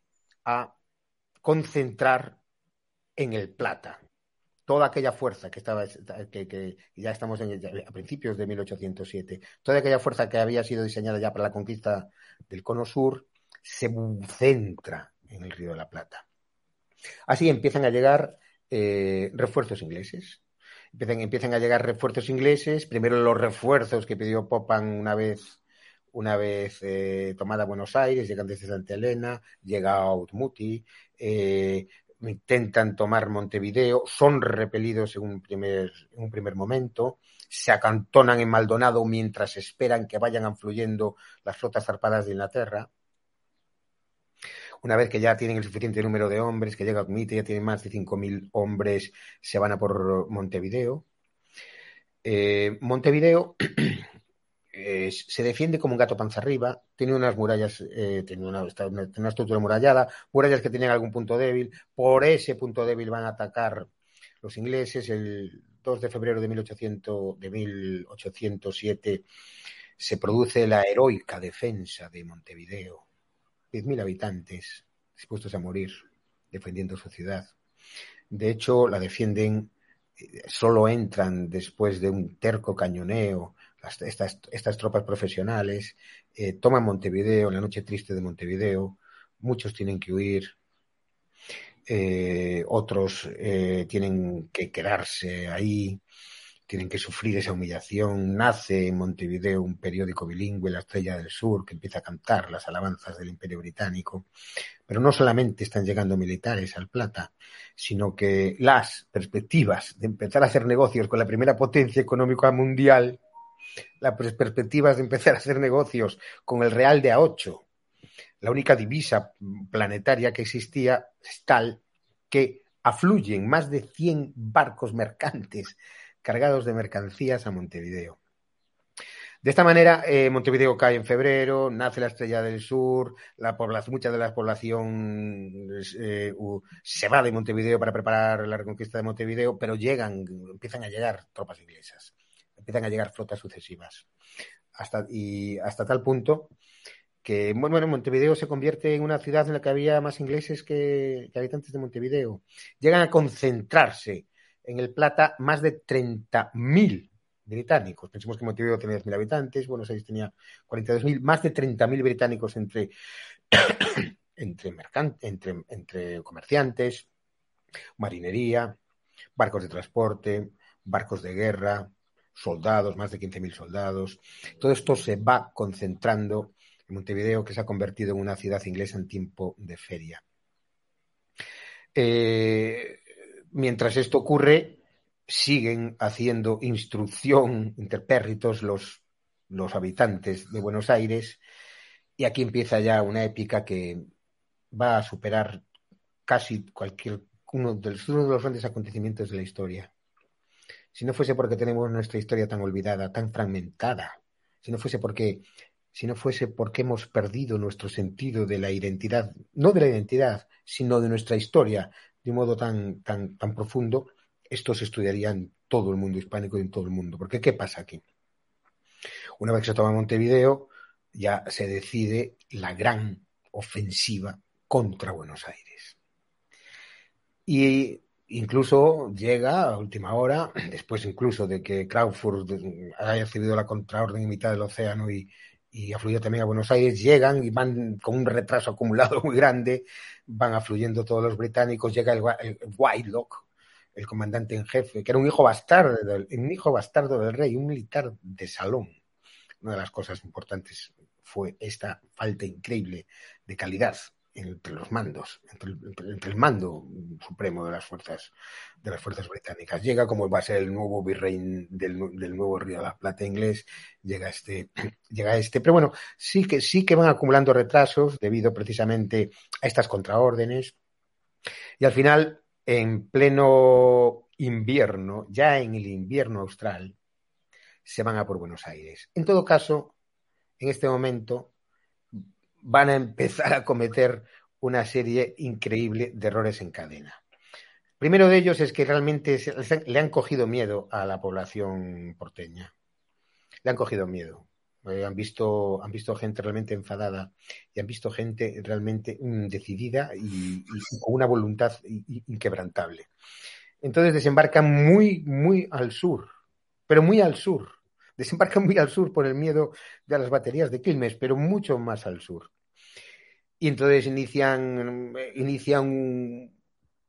a concentrar en el Plata toda aquella fuerza que estaba, que, ya estamos a principios de 1807, toda aquella fuerza que había sido diseñada ya para la conquista del Cono Sur, se centra en el Río de la Plata. Así empiezan a llegar eh, refuerzos ingleses. Empiezan, empiezan, a llegar refuerzos ingleses, primero los refuerzos que pidió Popan una vez, una vez eh, tomada Buenos Aires, llegan desde Santa Elena, llega a Outmuti, eh, intentan tomar Montevideo, son repelidos en un primer, un primer momento, se acantonan en Maldonado mientras esperan que vayan afluyendo las flotas zarpadas de Inglaterra. Una vez que ya tienen el suficiente número de hombres, que llega a Comite, ya tienen más de 5.000 hombres, se van a por Montevideo. Eh, Montevideo se defiende como un gato panza arriba, tiene unas murallas, eh, tiene, una, estructura murallada, murallas que tienen algún punto débil, por ese punto débil van a atacar los ingleses. El 2 de febrero de, 1800, de 1807 se produce la heroica defensa de Montevideo. 10.000 habitantes dispuestos a morir defendiendo su ciudad. De hecho, la defienden, eh, solo entran después de un terco cañoneo estas, tropas profesionales, eh, toman Montevideo, la noche triste de Montevideo, muchos tienen que huir, eh, otros eh, tienen que quedarse ahí, tienen que sufrir esa humillación. Nace en Montevideo un periódico bilingüe, La Estrella del Sur, que empieza a cantar las alabanzas del Imperio Británico. Pero no solamente están llegando militares al Plata, sino que las perspectivas de empezar a hacer negocios con la primera potencia económica mundial las perspectivas de empezar a hacer negocios con el real de a 8, la única divisa planetaria que existía, es tal que afluyen más de 100 barcos mercantes cargados de mercancías a Montevideo. De esta manera, eh, Montevideo cae en febrero, nace la Estrella del Sur, la mucha de la población eh, se va de Montevideo para preparar la reconquista de Montevideo, pero llegan, empiezan a llegar tropas inglesas empiezan a llegar flotas sucesivas. Hasta, y hasta tal punto que bueno, Montevideo se convierte en una ciudad en la que había más ingleses que, habitantes de Montevideo. Llegan a concentrarse en el Plata más de 30.000 británicos. Pensemos que Montevideo tenía 10.000 habitantes, Buenos Aires tenía 42.000, más de 30.000 británicos entre, [COUGHS] entre, entre, entre comerciantes, marinería, barcos de transporte, barcos de guerra, soldados, más de 15.000 soldados. Todo esto se va concentrando en Montevideo, que se ha convertido en una ciudad inglesa en tiempo de feria. Eh, mientras esto ocurre, siguen haciendo instrucción interpérritos los los habitantes de Buenos Aires. Y aquí empieza ya una épica que va a superar casi cualquier uno de los, uno de los grandes acontecimientos de la historia. Si no fuese porque tenemos nuestra historia tan olvidada, tan fragmentada, si no fuese porque si no fuese porque hemos perdido nuestro sentido de la identidad, no de la identidad, sino de nuestra historia, de un modo tan, tan, tan profundo, esto se estudiaría en todo el mundo hispánico y en todo el mundo. Porque ¿qué pasa aquí? Una vez que se toma Montevideo, ya se decide la gran ofensiva contra Buenos Aires. Y incluso llega a última hora, [CLEARS THROAT] después incluso de que Crawford haya recibido la contraorden en mitad del océano y, y afluye también a Buenos Aires, llegan y van con un retraso acumulado [LAUGHS] muy grande, van afluyendo todos los británicos, llega el, el el comandante en jefe, que era un hijo bastardo, un hijo bastardo del rey, un militar de salón. Una de las cosas importantes fue esta falta increíble de calidad entre los mandos, entre el, mando supremo de las fuerzas de las fuerzas británicas. Llega como va a ser el nuevo virrey del, del nuevo Río de la Plata inglés, llega este, [CLEARS THROAT] llega este, pero bueno, sí que sí que van acumulando retrasos debido precisamente a estas contraórdenes. Y al final, en pleno invierno, ya en el invierno austral, se van a por Buenos Aires. En todo caso, en este momento van a empezar a cometer una serie increíble de errores en cadena. Primero de ellos es que realmente le han cogido miedo a la población porteña. Le han cogido miedo. Eh, han, visto, han visto gente realmente enfadada y han visto gente realmente mm, decidida y, y, con una voluntad inquebrantable. Entonces desembarcan muy, muy al sur, pero muy al sur. Desembarcan muy al sur por el miedo de las baterías de Quilmes, pero mucho más al sur. Y entonces inician, inician, un,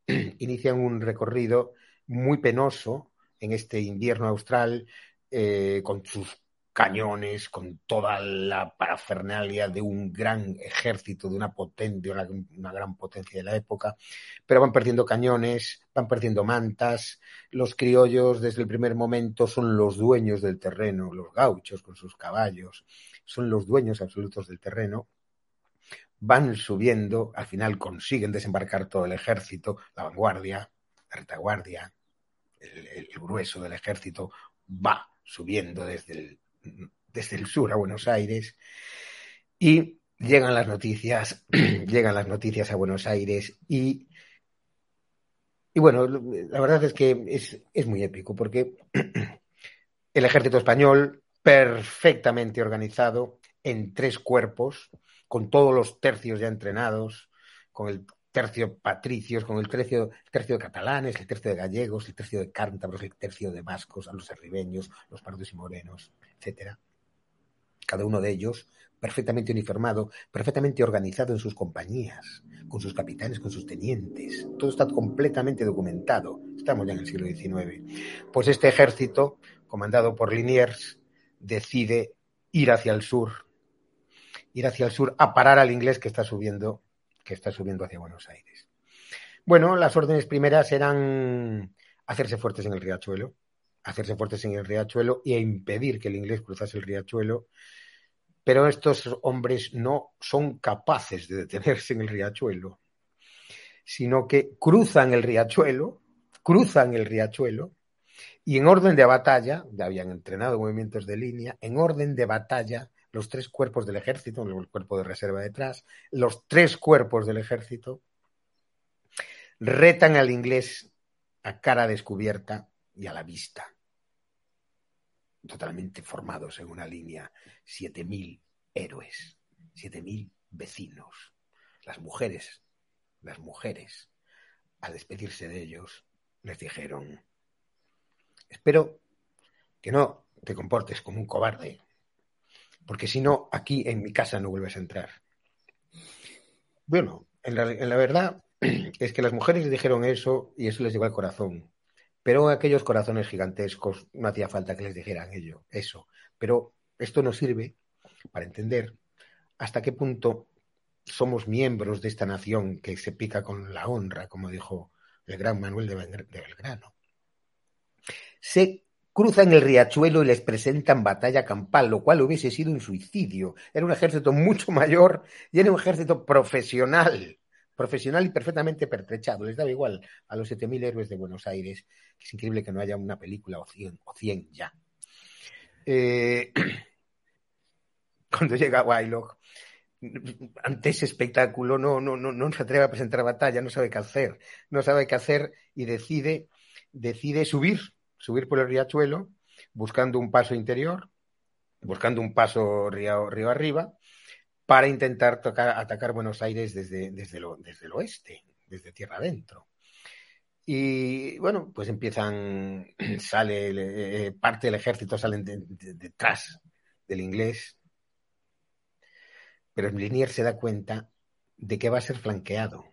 [CLEARS THROAT] inician un recorrido muy penoso en este invierno austral, eh, con sus cañones, con toda la parafernalia de un gran ejército, de una potente, una, gran potencia de la época, pero van perdiendo cañones, van perdiendo mantas, los criollos desde el primer momento son los dueños del terreno, los gauchos con sus caballos, son los dueños absolutos del terreno, van subiendo, al final consiguen desembarcar todo el ejército, la vanguardia, la retaguardia, el, el grueso del ejército va subiendo desde el, desde el sur a Buenos Aires y llegan las noticias, [CLEARS THROAT] llegan las noticias a Buenos Aires y, y bueno, la verdad es que es, es muy épico porque [CLEARS THROAT] el ejército español perfectamente organizado en tres cuerpos, con todos los tercios ya entrenados, con el tercio patricios, con el tercio, tercio de catalanes, el tercio de gallegos, el tercio de cántabros, el tercio de vascos, a los arribeños, los pardos y morenos, etcétera. Cada uno de ellos perfectamente uniformado, perfectamente organizado en sus compañías, con sus capitanes, con sus tenientes. Todo está completamente documentado. Estamos ya en el siglo XIX. Pues este ejército, comandado por Liniers, decide ir hacia el sur, ir hacia el sur a parar al inglés que está subiendo, que está subiendo hacia Buenos Aires. Bueno, las órdenes primeras eran hacerse fuertes en el riachuelo, hacerse fuertes en el riachuelo y a impedir que el inglés cruzase el riachuelo. Pero estos hombres no son capaces de detenerse en el riachuelo, sino que cruzan el riachuelo, cruzan el riachuelo y en orden de batalla, ya habían entrenado movimientos de línea, en orden de batalla, los tres cuerpos del ejército, el cuerpo de reserva detrás, los tres cuerpos del ejército, retan al inglés a cara descubierta y a la vista, totalmente formados en una línea, siete mil héroes, siete mil vecinos, las mujeres, las mujeres, al despedirse de ellos, les dijeron, espero que no te comportes como un cobarde, porque si no, aquí en mi casa no vuelves a entrar. Bueno, en la, verdad [CLEARS THROAT] es que las mujeres dijeron eso y eso les llegó al corazón. Pero aquellos corazones gigantescos no hacía falta que les dijeran ello, eso. Pero esto nos sirve para entender hasta qué punto somos miembros de esta nación que se pica con la honra, como dijo el gran Manuel de Belgrano. Sé cruzan el riachuelo y les presentan batalla campal, lo cual hubiese sido un suicidio. Era un ejército mucho [LAUGHS] mayor y era un ejército profesional, profesional y perfectamente pertrechado. Les daba igual a los 7.000 héroes de Buenos Aires, es increíble que no haya una película o 100, o 100 ya. Eh, [CLEARS THROAT] cuando llega Wylock, ante ese espectáculo no, no, no, no se atreve a presentar batalla, no sabe qué hacer, no sabe qué hacer y decide, decide subir, subir por el riachuelo, buscando un paso interior, buscando un paso río, arriba, para intentar atacar Buenos Aires desde, desde, desde el oeste, desde tierra adentro. Y bueno, pues empiezan, [CLEARS THROAT] sale eh, parte del ejército, salen detrás del inglés, pero Liniers se da cuenta de que va a ser flanqueado.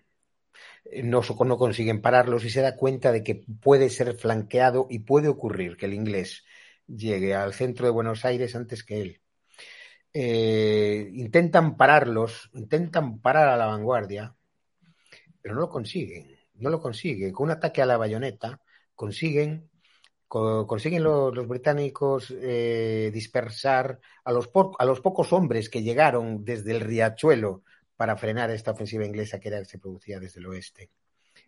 No, no consiguen pararlos y se da cuenta de que puede ser flanqueado y puede ocurrir que el inglés llegue al centro de Buenos Aires antes que él. Eh, intentan pararlos, intentan parar a la vanguardia, pero no lo consiguen, no lo consiguen. Con un ataque a la bayoneta consiguen consiguen los, británicos eh, dispersar a los, a los pocos hombres que llegaron desde el riachuelo para frenar esta ofensiva inglesa que era, se producía desde el oeste.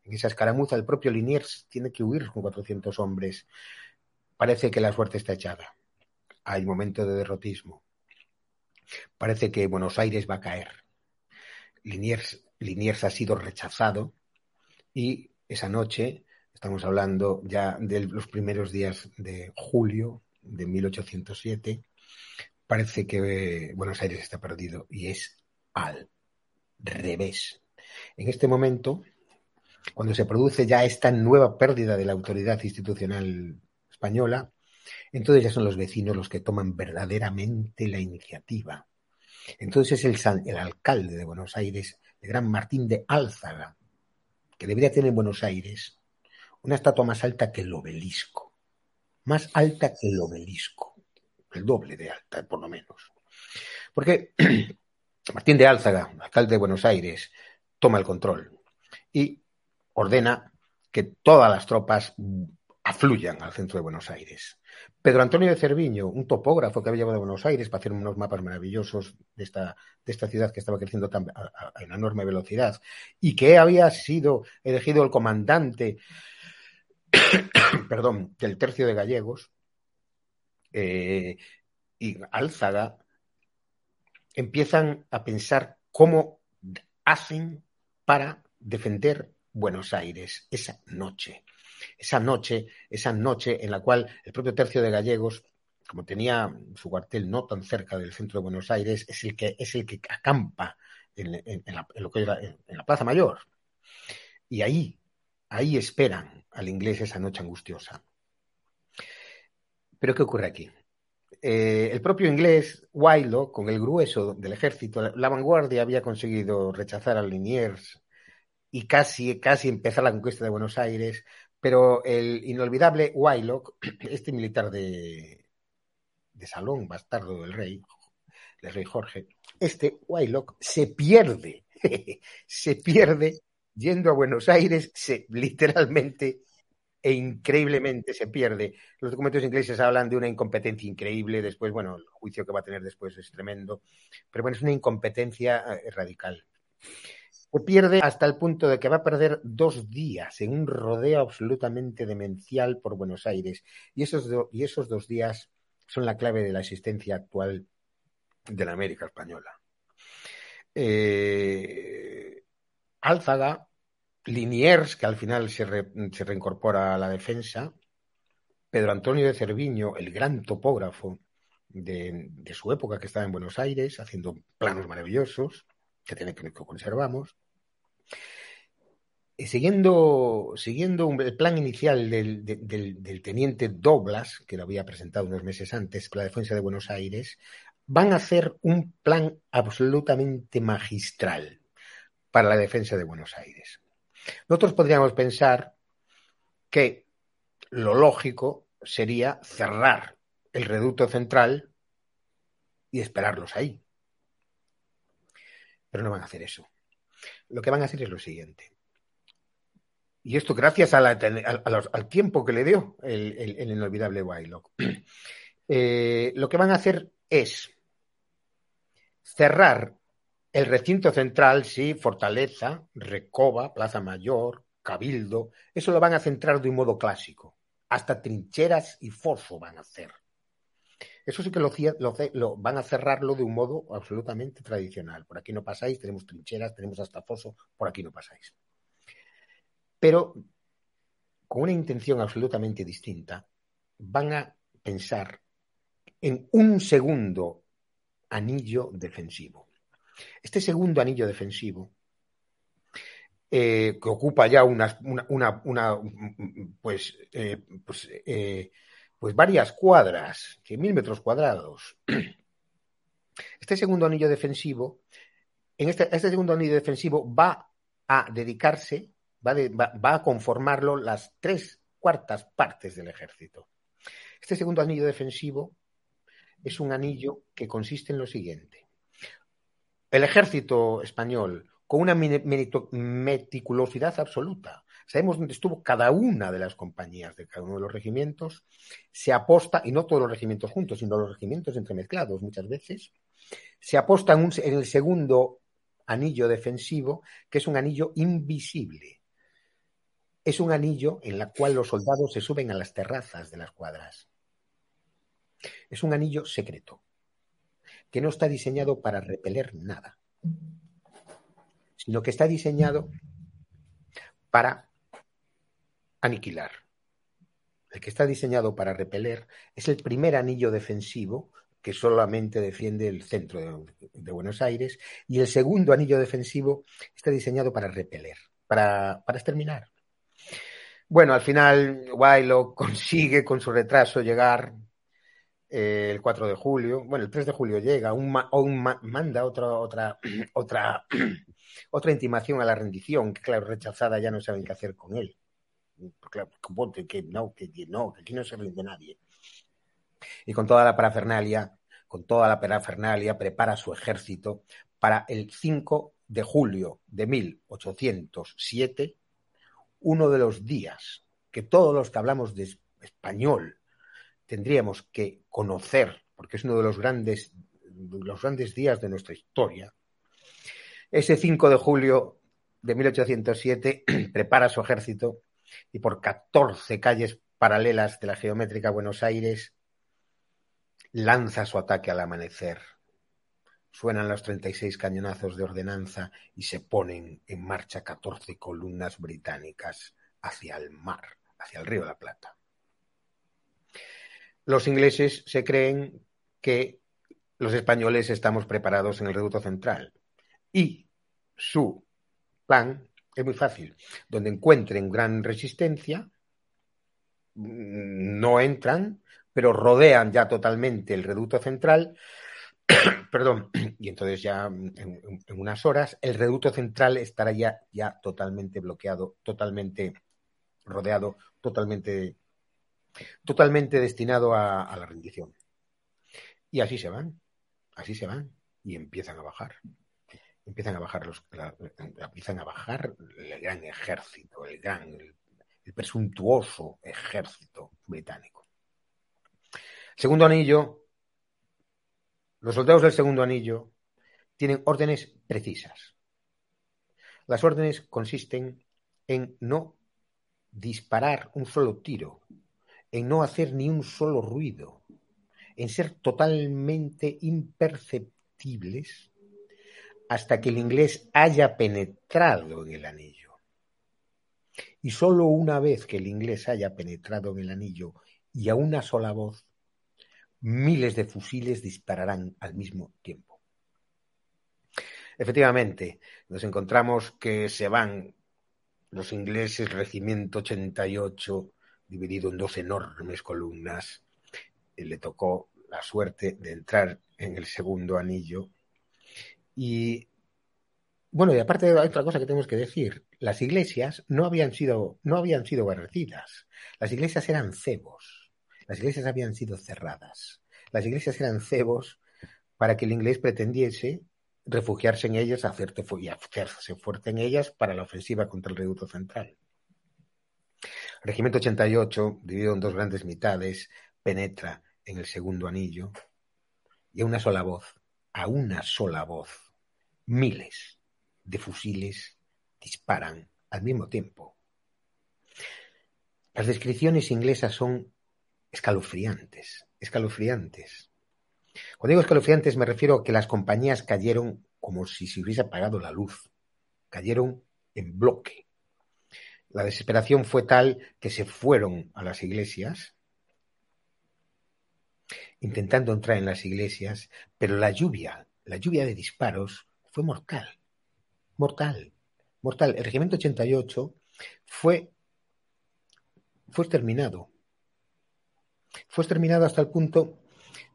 En esa escaramuza el propio Liniers tiene que huir con 400 hombres. Parece que la suerte está echada. Hay momento de derrotismo. Parece que Buenos Aires va a caer. Liniers, Liniers ha sido rechazado y esa noche Estamos hablando ya de los primeros días de julio de 1807. Parece que Buenos Aires está perdido y es al revés. En este momento, cuando se produce ya esta nueva pérdida de la autoridad institucional española, entonces ya son los vecinos los que toman verdaderamente la iniciativa. Entonces es el, el alcalde de Buenos Aires, el gran Martín de Álzaga, que debería tener en Buenos Aires una estatua más alta que el obelisco. Más alta que el obelisco. El doble de alta, por lo menos. Porque [CLEARS THROAT] Martín de Álzaga, alcalde de Buenos Aires, toma el control y ordena que todas las tropas afluyan al centro de Buenos Aires. Pedro Antonio de Cerviño, un topógrafo que había llevado a Buenos Aires para hacer unos mapas maravillosos de esta, de esta ciudad que estaba creciendo a, a, una enorme velocidad y que había sido elegido el comandante [COUGHS] perdón, del tercio de gallegos eh, y Álzaga empiezan a pensar cómo hacen para defender Buenos Aires esa noche. Esa noche, esa noche en la cual el propio tercio de gallegos, como tenía su cuartel no tan cerca del centro de Buenos Aires, es el que, es el que acampa en, la, Plaza Mayor. Y ahí, ahí esperan al inglés esa noche angustiosa. Pero ¿qué ocurre aquí? Eh, el propio inglés, Wylock, con el grueso del ejército, la, vanguardia había conseguido rechazar a Liniers y casi, casi empezar la conquista de Buenos Aires, pero el inolvidable Wylock, [CLEARS THROAT] este militar de, de salón, bastardo del rey, del rey Jorge, este Wylock se pierde, [LAUGHS] se pierde yendo a Buenos Aires, se literalmente e increíblemente se pierde. Los documentos ingleses hablan de una incompetencia increíble, después, bueno, el juicio que va a tener después es tremendo, pero bueno, es una incompetencia eh, radical. Se pierde hasta el punto de que va a perder dos días en un rodeo absolutamente demencial por Buenos Aires. Y esos, y esos dos días son la clave de la existencia actual de la América española. Eh, Álzaga Liniers, que al final se, reincorpora a la defensa, Pedro Antonio de Cerviño, el gran topógrafo de, su época que estaba en Buenos Aires, haciendo planos maravillosos, que, que conservamos. Y siguiendo, siguiendo el plan inicial del, del, teniente Doblas, que lo había presentado unos meses antes la defensa de Buenos Aires, van a hacer un plan absolutamente magistral para la defensa de Buenos Aires. Nosotros podríamos pensar que lo lógico sería cerrar el reducto central y esperarlos ahí. Pero no van a hacer eso. Lo que van a hacer es lo siguiente. y esto gracias al tiempo que le dio el, inolvidable Wylock. [CLEARS THROAT] Eh, lo que van a hacer es cerrar el recinto central, sí, Fortaleza, Recoba, Plaza Mayor, Cabildo, eso lo van a centrar de un modo clásico. Hasta trincheras y foso van a hacer. Eso sí que lo, lo, van a cerrarlo de un modo absolutamente tradicional. Por aquí no pasáis, tenemos trincheras, tenemos hasta foso, por aquí no pasáis. Pero con una intención absolutamente distinta, van a pensar en un segundo anillo defensivo. Este segundo anillo defensivo, eh, que ocupa ya pues, eh, pues, eh, pues, varias cuadras, que mil metros cuadrados. [CLEARS THROAT] Este segundo anillo defensivo, en este, este segundo anillo defensivo va a dedicarse, va, va a conformarlo las tres cuartas partes del ejército. Este segundo anillo defensivo es un anillo que consiste en lo siguiente. El ejército español, con una meticulosidad absoluta, sabemos dónde estuvo cada una de las compañías de cada uno de los regimientos, se aposta, y no todos los regimientos juntos, sino los regimientos entremezclados muchas veces, se aposta en, en el segundo anillo defensivo, que es un anillo invisible. Es un anillo en el cual los soldados se suben a las terrazas de las cuadras. Es un anillo secreto, que no está diseñado para repeler nada, sino que está diseñado para aniquilar. El que está diseñado para repeler es el primer anillo defensivo que solamente defiende el centro de, Buenos Aires y el segundo anillo defensivo está diseñado para repeler, para, para exterminar. Bueno, al final Wylo consigue con su retraso llegar eh, el 4 de julio, bueno, el 3 de julio llega, un, manda otra, otra, [CLEARS THROAT] otra, [CLEARS THROAT] otra intimación a la rendición, que claro, rechazada ya no saben qué hacer con él. Claro, que no, que no, que aquí no se rinde nadie. Y con toda la parafernalia, con toda la parafernalia, prepara su ejército para el 5 de julio de 1807, uno de los días que todos los que hablamos de español tendríamos que conocer, porque es uno de los grandes, los grandes días de nuestra historia, ese 5 de julio de 1807 [CLEARS THROAT] prepara su ejército y por 14 calles paralelas de la geométrica Buenos Aires lanza su ataque al amanecer. Suenan los 36 cañonazos de ordenanza y se ponen en marcha 14 columnas británicas hacia el mar, hacia el río de la Plata los ingleses se creen que los españoles estamos preparados en el reducto central. Y su plan es muy fácil. Donde encuentren gran resistencia, mm, no entran, pero rodean ya totalmente el reducto central. [COUGHS] Perdón, y entonces ya en, unas horas el reducto central estará ya, ya totalmente bloqueado, totalmente rodeado, totalmente totalmente destinado a, la rendición. Y así se van, así se van y empiezan a bajar. Empiezan a bajar los, empiezan a bajar el gran ejército, el gran, el, presuntuoso ejército británico. Segundo anillo, los soldados del segundo anillo tienen órdenes precisas. Las órdenes consisten en no disparar un solo tiro en no hacer ni un solo ruido, en ser totalmente imperceptibles hasta que el inglés haya penetrado en el anillo. Y sólo una vez que el inglés haya penetrado en el anillo y a una sola voz, miles de fusiles dispararán al mismo tiempo. Efectivamente, nos encontramos que se van los ingleses, regimiento 88, dividido en dos enormes columnas. le tocó la suerte de entrar en el segundo anillo. Y bueno, y aparte hay otra cosa que tenemos que decir. Las iglesias no habían sido, no habían sido. Las iglesias eran cebos. Las iglesias habían sido cerradas. Las iglesias eran cebos para que el inglés pretendiese refugiarse en ellas hacerse fuerte en ellas para la ofensiva contra el reducto central. El regimiento 88, dividido en dos grandes mitades, penetra en el segundo anillo y a una sola voz, a una sola voz, miles de fusiles disparan al mismo tiempo. Las descripciones inglesas son escalofriantes, escalofriantes. Cuando digo escalofriantes me refiero a que las compañías cayeron como si se hubiese apagado la luz, cayeron en bloque. La desesperación fue tal que se fueron a las iglesias, intentando entrar en las iglesias, pero la lluvia, la lluvia de disparos fue mortal, mortal, mortal. El regimiento 88 fue, fue exterminado. Fue exterminado hasta el punto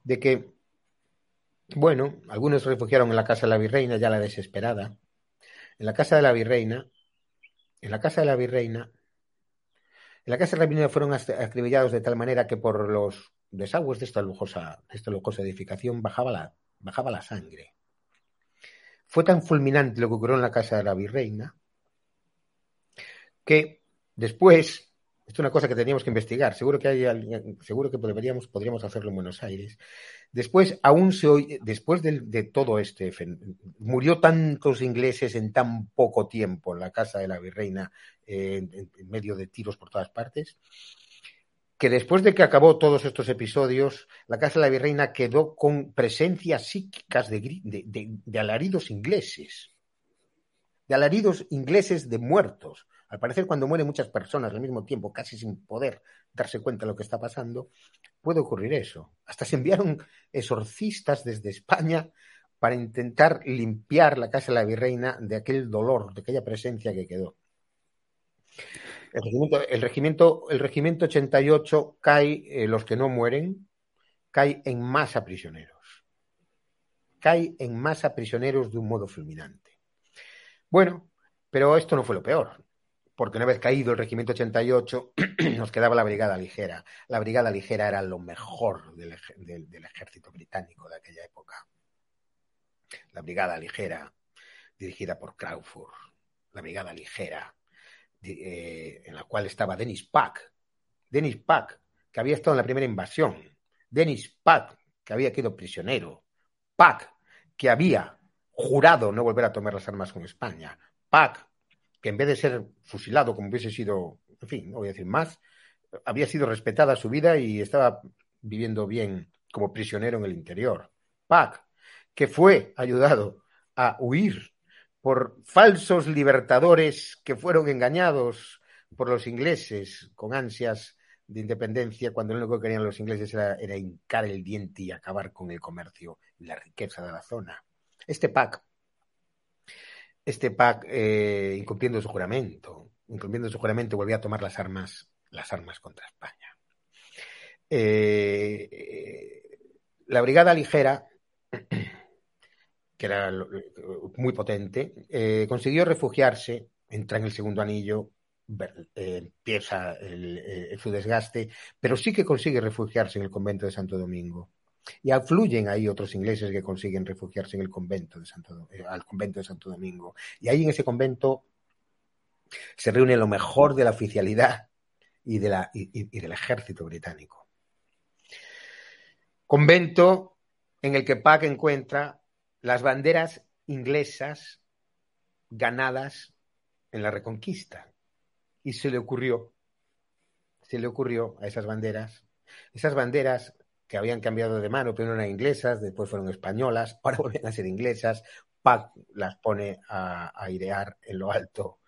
de que, bueno, algunos se refugiaron en la casa de la virreina, ya la desesperada. En la casa de la virreina, en la casa de la virreina, en la casa de la virreina fueron acribillados de tal manera que por los desagües de esta lujosa, esta lujosa edificación bajaba la, bajaba la sangre. Fue tan fulminante lo que ocurrió en la casa de la virreina que después, es una cosa que teníamos que investigar, seguro que hay alguien, seguro que podríamos hacerlo en Buenos Aires. Después, aún se oye, después de, todo este, murió tantos ingleses en tan poco tiempo en la casa de la virreina, en, medio de tiros por todas partes, que después de que acabó todos estos episodios, la Casa de la Virreina quedó con presencias psíquicas de, alaridos ingleses, de alaridos ingleses de muertos. Al parecer, cuando mueren muchas personas al mismo tiempo, casi sin poder darse cuenta de lo que está pasando, puede ocurrir eso. Hasta se enviaron exorcistas desde España para intentar limpiar la Casa de la Virreina de aquel dolor, de aquella presencia que quedó. El regimiento, el regimiento, el regimiento 88 cae, eh, los que no mueren, cae en masa prisioneros. Cae en masa prisioneros de un modo fulminante. Bueno, pero esto no fue lo peor, porque una vez caído el regimiento 88 [CLEARS THROAT] nos quedaba la brigada ligera. La brigada ligera era lo mejor del, ejército británico de aquella época. La brigada ligera, dirigida por Crawford, la brigada ligera, eh, en la cual estaba Dennis Pack. Dennis Pack, que había estado en la primera invasión. Dennis Pack, que había quedado prisionero. Pack, que había jurado no volver a tomar las armas con España. Pack, que en vez de ser fusilado como hubiese sido, en fin, no voy a decir más, había sido respetada su vida y estaba viviendo bien como prisionero en el interior. Pack, que fue ayudado a huir por falsos libertadores que fueron engañados por los ingleses con ansias de independencia cuando lo único que querían los ingleses era, era hincar el diente y acabar con el comercio y la riqueza de la zona. Este PAC, este PAC eh, incumpliendo su juramento, incumpliendo su juramento volvió a tomar las armas, las armas contra España. Eh, la brigada ligera que era muy potente, eh, consiguió refugiarse, entra en el segundo anillo, empieza su desgaste, pero sí que consigue refugiarse en el convento de Santo Domingo. Y afluyen ahí otros ingleses que consiguen refugiarse en el convento de Santo, eh, al convento de Santo Domingo. Y ahí en ese convento se reúne lo mejor de la oficialidad y, de la, y, del ejército británico. Convento en el que Pack encuentra las banderas inglesas ganadas en la Reconquista. Y se le ocurrió, se le ocurrió a esas banderas, esas banderas que habían cambiado de mano, primero eran inglesas, después fueron españolas, [LAUGHS] ahora vuelven a ser inglesas, Pac las pone a, a airear en lo alto,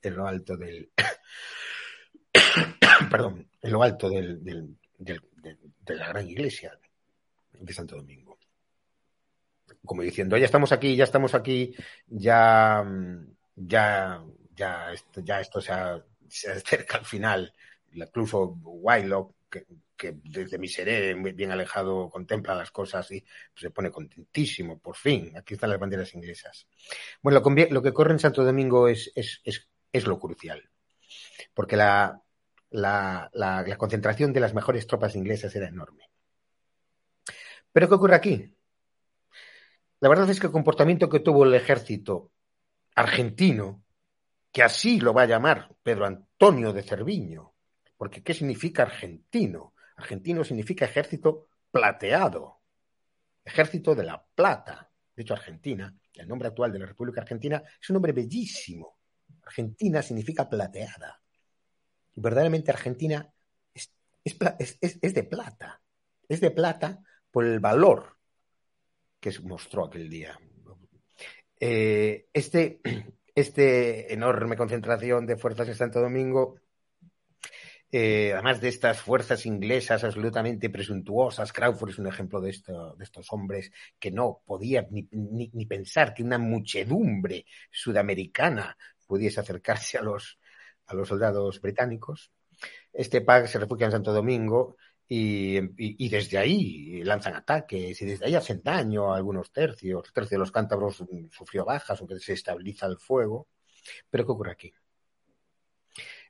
en lo alto del, [COUGHS] perdón, en lo alto del, de, la gran iglesia de Santo Domingo como diciendo, ya estamos aquí, ya estamos aquí, ya, ya, ya, esto, ya esto se, se acerca al final. Incluso Wylock, que, que desde mi seré bien alejado contempla las cosas y pues, se pone contentísimo, por fin, aquí están las banderas inglesas. Bueno, lo, lo que corre en Santo Domingo es, es, es, es lo crucial, porque la, la, la, la concentración de las mejores tropas inglesas era enorme. Pero ¿qué ocurre aquí? La verdad es que el comportamiento que tuvo el ejército argentino, que así lo va a llamar Pedro Antonio de Cerviño, Porque ¿qué significa argentino? Argentino significa ejército plateado, ejército de la plata. De hecho, Argentina, el nombre actual de la República Argentina, es un nombre bellísimo. Argentina significa plateada. Y verdaderamente Argentina es, de plata. Es de plata por el valor que mostró aquel día. Eh, este, este enorme concentración de fuerzas en Santo Domingo, eh, además de estas fuerzas inglesas absolutamente presuntuosas, Crawford es un ejemplo de, esto, de estos hombres que no podía ni, ni, pensar que una muchedumbre sudamericana pudiese acercarse a los, a los soldados británicos. Este PAC se refugia en Santo Domingo y, desde ahí lanzan ataques y desde ahí hacen daño a algunos tercios. Tercio de los cántabros sufrió bajas, aunque se estabiliza el fuego. Pero ¿qué ocurre aquí?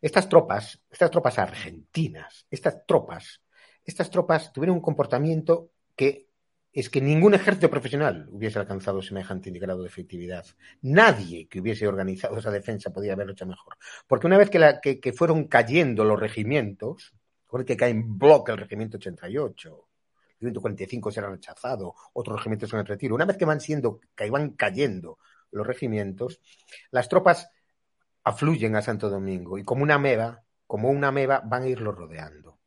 Estas tropas, estas tropas argentinas, estas tropas, estas tropas tuvieron un comportamiento que es que ningún ejército profesional hubiese alcanzado semejante grado de efectividad. Nadie que hubiese organizado esa defensa podía haberlo hecho mejor. Porque una vez que, que fueron cayendo los regimientos, que cae en bloque el regimiento 88. El 145 será rechazado, otros regimientos en retiro. Una vez que van siendo, que van cayendo los regimientos, las tropas afluyen a Santo Domingo y como una meba, como una meba, van a irlo rodeando.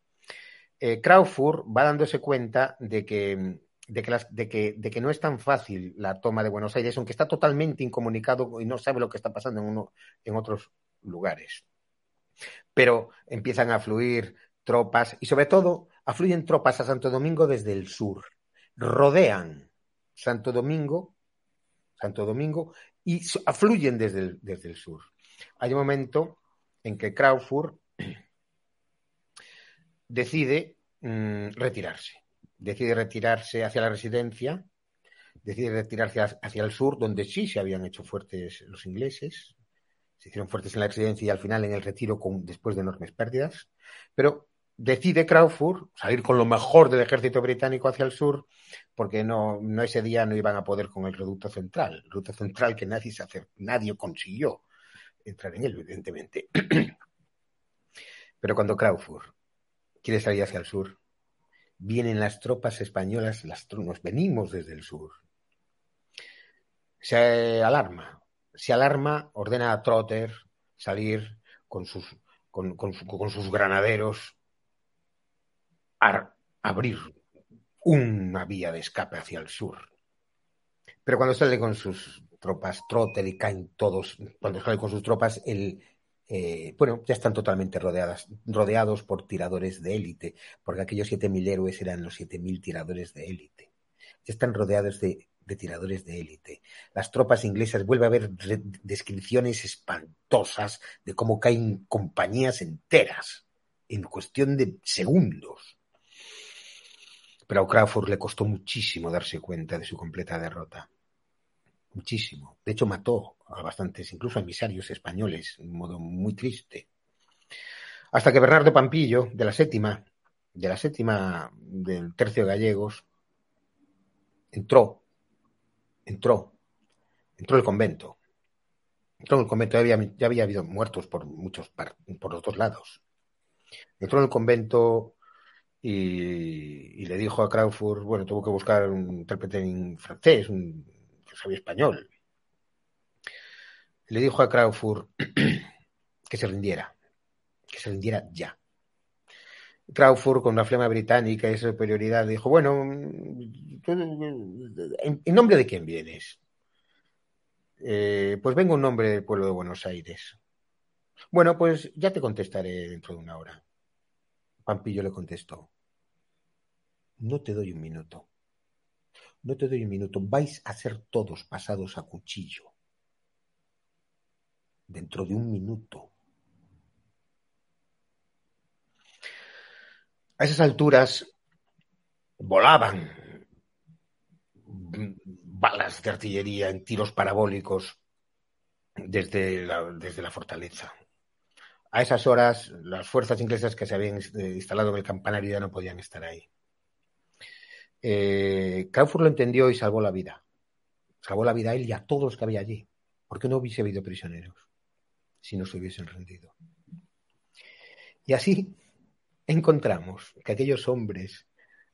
Eh, Crawford va dándose cuenta de que, de que, de, que, de que, no es tan fácil la toma de Buenos Aires, aunque está totalmente incomunicado y no sabe lo que está pasando en, uno, en otros lugares. Pero empiezan a fluir tropas y sobre todo afluyen tropas a Santo Domingo desde el sur, rodean Santo Domingo, Santo Domingo y afluyen desde desde el sur. Hay un momento en que Crawford [CLEARS THROAT] decide mm, retirarse, decide retirarse hacia la residencia, decide retirarse hacia el sur, donde sí se habían hecho fuertes los ingleses, se hicieron fuertes en la residencia y al final en el retiro con, después de enormes pérdidas, pero decide Crawford salir con lo mejor del ejército británico hacia el sur, porque no, ese día no iban a poder con el reducto central, el reducto central que nadie, se nadie consiguió entrar en él, evidentemente. [CLEARS THROAT] Pero cuando Crawford quiere salir hacia el sur, vienen las tropas españolas, las, nos venimos desde el sur. Se alarma, se alarma, ordena a Trotter salir con sus, con, con sus granaderos abrir una vía de escape hacia el sur. Pero cuando sale con sus tropas, Trotter y caen todos, cuando sale con sus tropas, el, eh, bueno, ya están totalmente rodeadas, rodeados por tiradores de élite, porque aquellos 7.000 héroes eran los 7.000 tiradores de élite. Ya están rodeados de, de tiradores de élite. Las tropas inglesas, vuelve a haber descripciones espantosas de cómo caen compañías enteras en cuestión de segundos. Pero a Crawford le costó muchísimo darse cuenta de su completa derrota. Muchísimo. De hecho, mató a bastantes, incluso a emisarios españoles, de un modo muy triste. Hasta que Bernardo Pampillo, de la séptima, de la séptima del tercio de gallegos, entró, entró, entró el convento. Entró en el convento, ya había, ya había habido muertos por muchos, por los dos lados. Entró en el convento y, le dijo a Crawford, bueno, tuvo que buscar un intérprete en francés, un sabía español. Le dijo a Crawford [CLEARS THROAT] que se rindiera, que se rindiera ya. Crawford, con la flema británica y superioridad, dijo, bueno, ¿en, nombre de quién vienes? Eh, pues vengo en nombre del pueblo de Buenos Aires. Bueno, pues ya te contestaré dentro de una hora. Pampillo le contestó, no te doy un minuto. No te doy un minuto. Vais a ser todos pasados a cuchillo. Dentro de un minuto. A esas alturas volaban balas de artillería en tiros parabólicos desde la, desde la fortaleza. A esas horas, las fuerzas inglesas que se habían instalado en el campanario ya no podían estar ahí. Eh, lo entendió y salvó la vida. Salvó la vida a él y a todos los que había allí. Porque no hubiese habido prisioneros si no se hubiesen rendido. Y así, encontramos que aquellos hombres,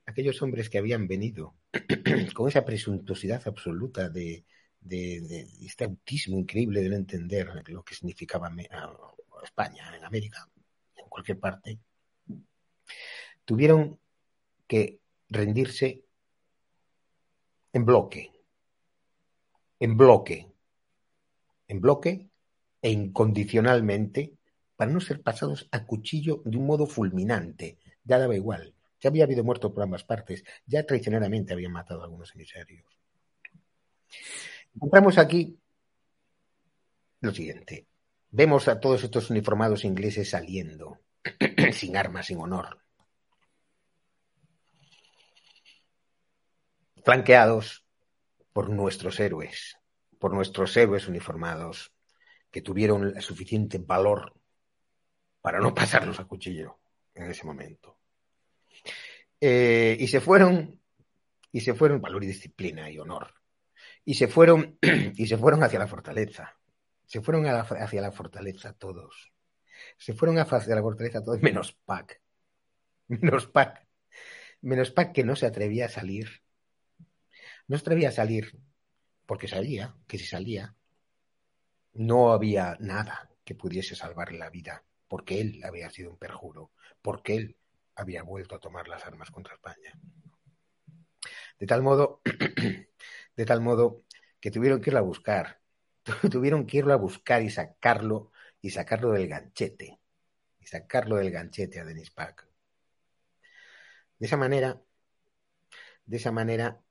aquellos hombres que habían venido [CLEARS THROAT] con esa presuntuosidad absoluta de, de, este autismo increíble de no entender lo que significaba España, en América, en cualquier parte, tuvieron que rendirse en bloque, en bloque, en bloque e incondicionalmente para no ser pasados a cuchillo de un modo fulminante. Ya daba igual, ya había habido muertos por ambas partes, ya traicioneramente habían matado a algunos emisarios. Encontramos aquí lo siguiente. Vemos a todos estos uniformados ingleses saliendo, [CLEARS THROAT] sin armas, sin honor, flanqueados por nuestros héroes, por nuestros héroes uniformados, que tuvieron suficiente valor para no pasarlos a cuchillo en ese momento. Eh, y se fueron, y se fueron, valor y disciplina y honor, y se fueron, [CLEARS THROAT] y se fueron hacia la fortaleza. Se fueron hacia la fortaleza todos. Se fueron hacia la fortaleza todos, menos Pac. Menos Pac. Menos Pac que no se atrevía a salir. No se atrevía a salir porque sabía que si salía no había nada que pudiese salvarle la vida, porque él había sido un perjuro, porque él había vuelto a tomar las armas contra España. De tal modo, [CLEARS THROAT] de tal modo que tuvieron que irlo a buscar, [LAUGHS] tuvieron que irlo a buscar y sacarlo y sacarlo del ganchete, y sacarlo del ganchete a Denis Pack. De esa manera, de esa manera,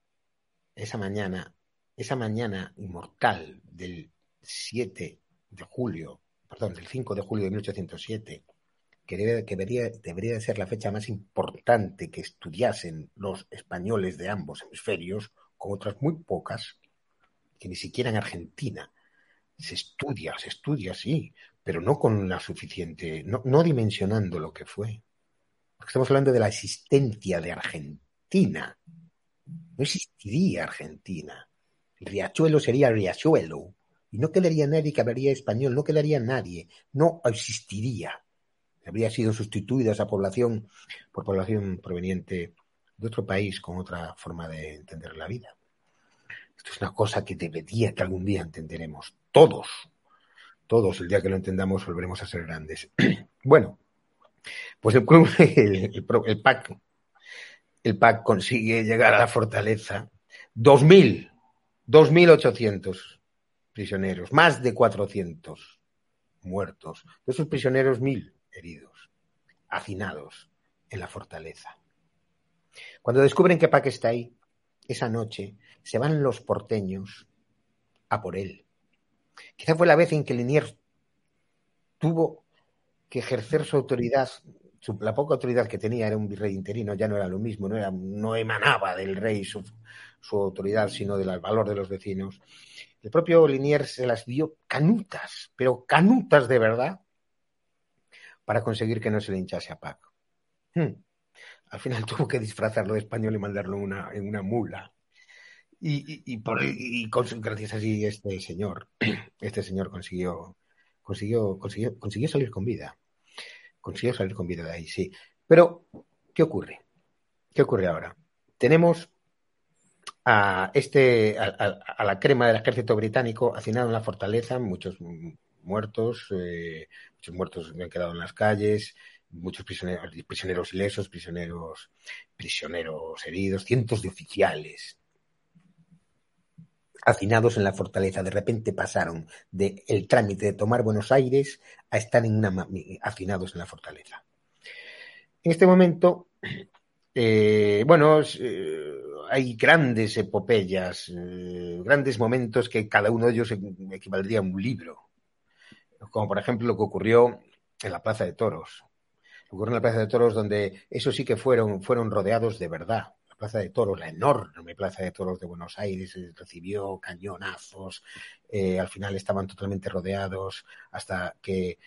esa mañana, esa mañana inmortal del 7 de julio, perdón, del 5 de julio de 1807, que, debería, debería de ser la fecha más importante que estudiasen los españoles de ambos hemisferios, con otras muy pocas, que ni siquiera en Argentina se estudia, se estudia, sí, pero no con la suficiente, no, no dimensionando lo que fue. Porque estamos hablando de la existencia de Argentina. No existiría Argentina. El riachuelo sería riachuelo. Y no quedaría nadie que hablaría español, no quedaría nadie, no existiría. Habría sido sustituida esa población por población proveniente de otro país con otra forma de entender la vida. Esto es una cosa que debería que algún día entenderemos. Todos. Todos, el día que lo entendamos, volveremos a ser grandes. [CLEARS THROAT] bueno, pues el, [LAUGHS] el, el, PAC, el PAC consigue llegar a la fortaleza. 2.000, 2.800 prisioneros, más de 400 muertos. De esos prisioneros, mil heridos, hacinados en la fortaleza. Cuando descubren que Pac está ahí, esa noche se van los porteños a por él. Quizá fue la vez en que Liniers tuvo que ejercer su autoridad, la poca autoridad que tenía era un virrey interino, ya no era lo mismo, no, era, no emanaba del rey su, su autoridad, sino del valor de los vecinos. El propio Liniers se las dio canutas, pero canutas de verdad, para conseguir que no se le hinchase a Paco. Hmm. Al final [LAUGHS] tuvo que disfrazarlo de español y mandarlo una, en una mula. Y, por, gracias a sí este señor, [CLEARS THROAT] este señor consiguió, consiguió, consiguió, consiguió salir con vida. Consiguió salir con vida de ahí, sí. Pero, ¿qué ocurre? ¿Qué ocurre ahora? Tenemos a, este, a, la crema del ejército británico hacinado en la fortaleza, muchos muertos, eh, muchos muertos han quedado en las calles, muchos prisioneros, prisioneros ilesos, prisioneros, prisioneros heridos, cientos de oficiales hacinados en la fortaleza. De repente pasaron del el trámite de tomar Buenos Aires a estar en una, en la fortaleza. En este momento, eh, bueno, eh, hay grandes epopeyas, eh, grandes momentos que cada uno de ellos equivaldría a un libro. Como por ejemplo lo que ocurrió en la Plaza de Toros. Ocurrió en la Plaza de Toros donde eso sí que fueron, fueron rodeados de verdad. La Plaza de Toros, la enorme Plaza de Toros de Buenos Aires, eh, recibió cañonazos, eh, al final estaban totalmente rodeados hasta que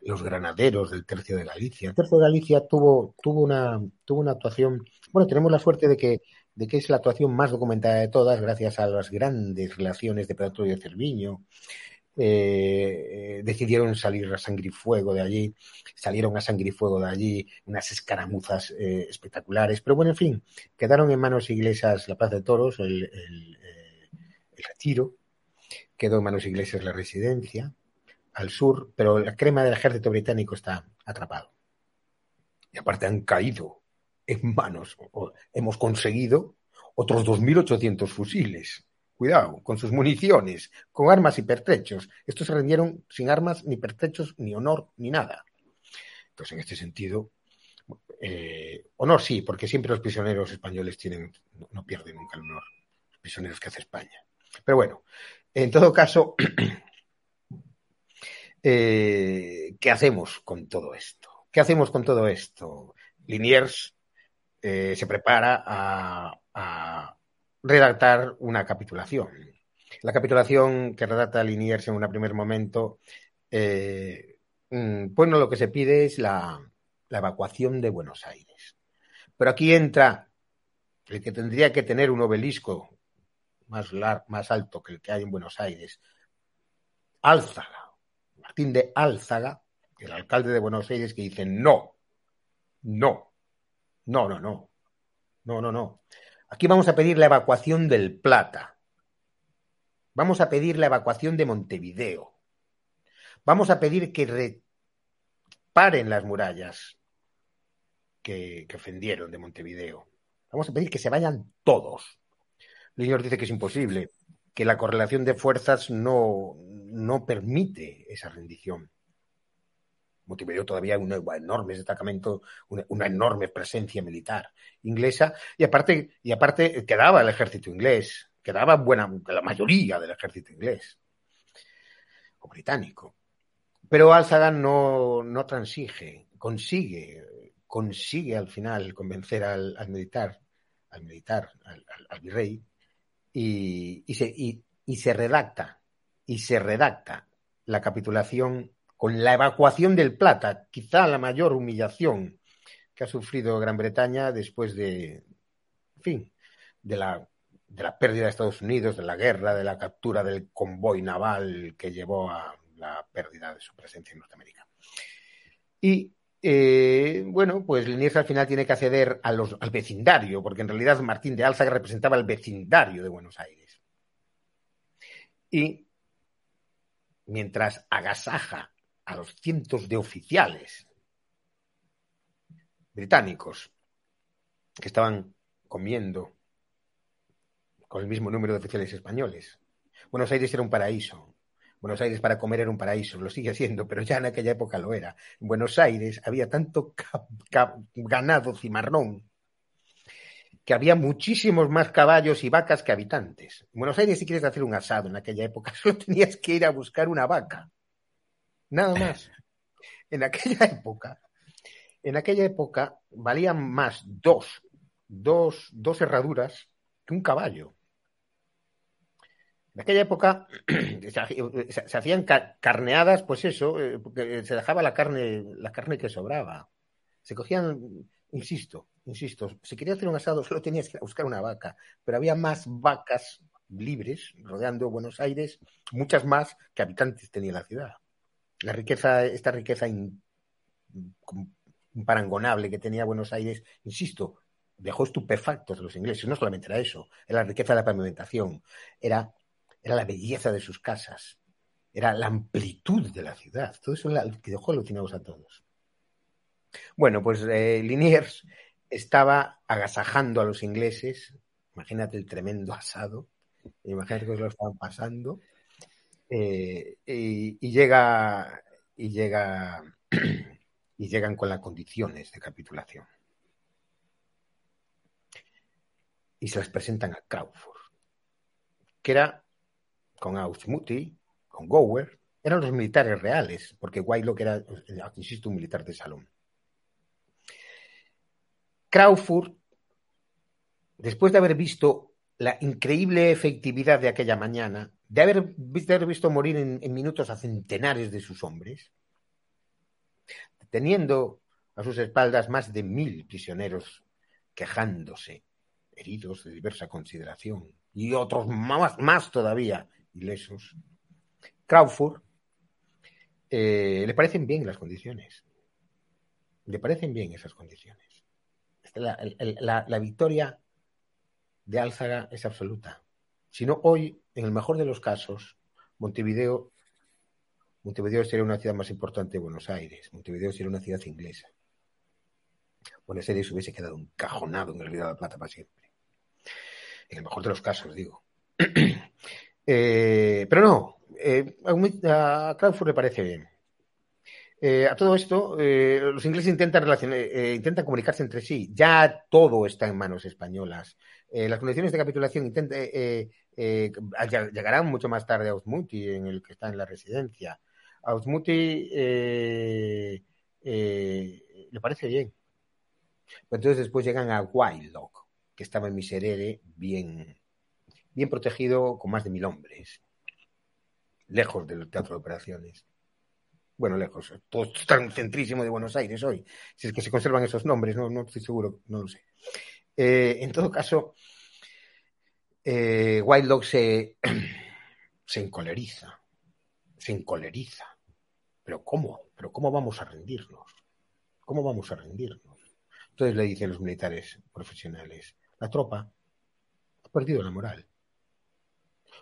los granaderos del Tercio de Galicia. El Tercio de Galicia tuvo, una, actuación, bueno, tenemos la suerte de que, de es la actuación más documentada de todas, gracias a las grandes relaciones de Pedro y Cerviño, eh, decidieron salir a sangre y fuego de allí, salieron a sangre y fuego de allí, unas escaramuzas eh, espectaculares, pero bueno, en fin, quedaron en manos inglesas la Plaza de Toros, el, el, eh, retiro, quedó en manos inglesas la residencia al sur, pero la crema del ejército británico está atrapado. Y aparte han caído en manos, o hemos conseguido otros 2.800 fusiles Cuidado, con sus municiones, con armas y pertrechos. Estos se rendieron sin armas, ni pertrechos, ni honor, ni nada. Entonces, en este sentido, eh, honor sí, porque siempre los prisioneros españoles tienen, no, pierden nunca el honor, los prisioneros que hace España. Pero bueno, en todo caso, [CLEARS THROAT] eh, ¿qué hacemos con todo esto? ¿Qué hacemos con todo esto? Liniers eh, se prepara a, redactar una capitulación. La capitulación que redacta Liniers en un primer momento, eh, bueno, lo que se pide es la, evacuación de Buenos Aires. Pero aquí entra el que tendría que tener un obelisco más, lar más alto que el que hay en Buenos Aires, Álzaga, Martín de Álzaga, el alcalde de Buenos Aires, que dice no, no, no, no, no, no, no, no. Aquí vamos a pedir la evacuación del Plata. Vamos a pedir la evacuación de Montevideo. Vamos a pedir que reparen las murallas que, ofendieron de Montevideo. Vamos a pedir que se vayan todos. Liniers dice que es imposible, que la correlación de fuerzas no, no permite esa rendición. Montevideo todavía un enorme destacamento, una, enorme presencia militar inglesa, y aparte, y aparte quedaba el ejército inglés, quedaba buena, la mayoría del ejército inglés o británico. Pero Álzaga no, no transige, consigue, consigue al final convencer al, al militar, al militar, al, al virrey, y, y, se, y, y se redacta, y se redacta la capitulación con la evacuación del Plata, quizá la mayor humillación que ha sufrido Gran Bretaña después de, en fin, de la, de la pérdida de Estados Unidos, de la guerra, de la captura del convoy naval que llevó a la pérdida de su presencia en Norteamérica. Y eh, bueno, pues Liniers al final tiene que acceder al vecindario, porque en realidad Martín de Álzaga representaba el vecindario de Buenos Aires. Y mientras agasaja a los cientos de oficiales británicos que estaban comiendo con el mismo número de oficiales españoles. Buenos Aires era un paraíso. Buenos Aires para comer era un paraíso, lo sigue siendo, pero ya en aquella época lo era. En Buenos Aires había tanto ganado cimarrón que había muchísimos más caballos y vacas que habitantes. En Buenos Aires, si quieres hacer un asado en aquella época, [LAUGHS] solo tenías que ir a buscar una vaca. Nada más. En aquella época, en aquella época valían más dos, dos, dos herraduras que un caballo. En aquella época [CLEARS THROAT] se, hacían carneadas, pues eso, eh, porque se dejaba la carne, la carne que sobraba. Se cogían, insisto, insisto, si querías hacer un asado solo tenías que buscar una vaca, pero había más vacas libres rodeando Buenos Aires, muchas más que habitantes tenía la ciudad la riqueza, esta riqueza imparangonable que tenía Buenos Aires, insisto, dejó estupefactos a los ingleses. No solamente era eso, era la riqueza de la pavimentación, era, era la belleza de sus casas, era la amplitud de la ciudad. Todo eso lo que dejó alucinados a todos. Bueno, pues eh, Liniers estaba agasajando a los ingleses. Imagínate el tremendo asado. Imagínate que lo estaban pasando eh, y, llega y llega [CLEARS THROAT] y llegan con las condiciones de capitulación. Y se las presentan a Crawford que era con Ausmuti con Gower eran los militares reales porque Whitelock era insisto un militar de salón. Crawford después de haber visto la increíble efectividad de aquella mañana de haber, visto morir en, minutos a centenares de sus hombres, teniendo a sus espaldas más de mil prisioneros quejándose, heridos de diversa consideración, y otros más, todavía ilesos, Crawford, eh, le parecen bien las condiciones. Le parecen bien esas condiciones. La, la, la victoria de Álzaga es absoluta. Si no, hoy, en el mejor de los casos, Montevideo, Montevideo sería una ciudad más importante de Buenos Aires. Montevideo sería una ciudad inglesa. Buenos Aires hubiese quedado encajonado en el Río de la Plata para siempre. En el mejor de los casos, digo. [CLEARS THROAT] eh, pero no, eh, a Crawford le parece bien. Eh, a todo esto, eh, los ingleses intentan, eh, intentan comunicarse entre sí. Ya todo está en manos españolas. Eh, las condiciones de capitulación intenta, llegarán mucho más tarde a Osmuti, en el que está en la residencia. A Osmuti le parece bien. entonces después llegan a Wildlock, que estaba en Miserere, bien, bien protegido, con más de mil hombres, lejos del teatro de operaciones bueno, lejos, todo tan centrísimo de Buenos Aires hoy, si es que se conservan esos nombres, no, estoy seguro, no lo sé. Eh, en todo caso, eh, White se, [CLEARS THROAT] se encoleriza, se encoleriza. ¿Pero cómo? ¿Pero cómo vamos a rendirnos? ¿Cómo vamos a rendirnos? Entonces le dicen los militares profesionales, la tropa ha perdido la moral.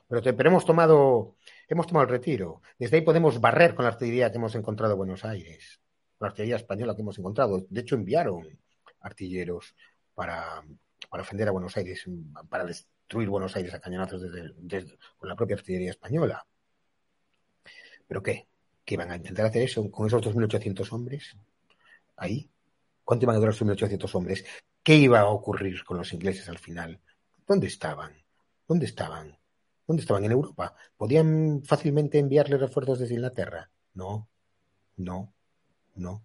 Pero hemos tomado hemos tomado el retiro. Desde ahí podemos barrer con la artillería que hemos encontrado en Buenos Aires, la artillería española que hemos encontrado. De hecho, enviaron artilleros para, para ofender a Buenos Aires, para destruir Buenos Aires a cañonazos desde, con la propia artillería española. ¿Pero qué? ¿Que iban a intentar hacer eso con esos 2.800 hombres? ¿Ahí? ¿Cuánto iban a durar esos 1.800 hombres? ¿Qué iba a ocurrir con los ingleses al final? ¿Dónde estaban? ¿Dónde estaban? ¿Dónde estaban? En Europa. ¿Podían fácilmente enviarle refuerzos desde Inglaterra? No, no, no.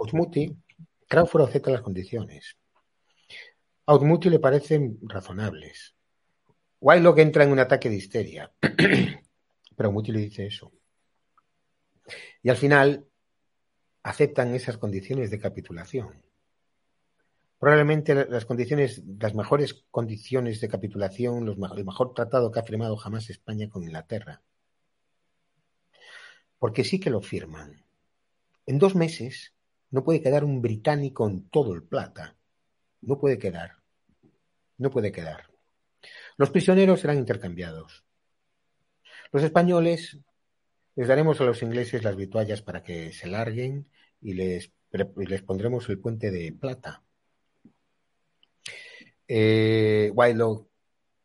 Outmuti, Crawford acepta las condiciones. Outmuti le parecen razonables. Wylock entra en un ataque de histeria. [CLEARS THROAT] Pero Outmuti le dice eso. Y al final aceptan esas condiciones de capitulación probablemente las condiciones, las mejores condiciones de capitulación, los, el mejor tratado que ha firmado jamás España con Inglaterra. Porque sí que lo firman. En dos meses no puede quedar un británico en todo el plata. No puede quedar. No puede quedar. Los prisioneros serán intercambiados. Los españoles les daremos a los ingleses las vituallas para que se larguen y les, y les pondremos el puente de plata eh,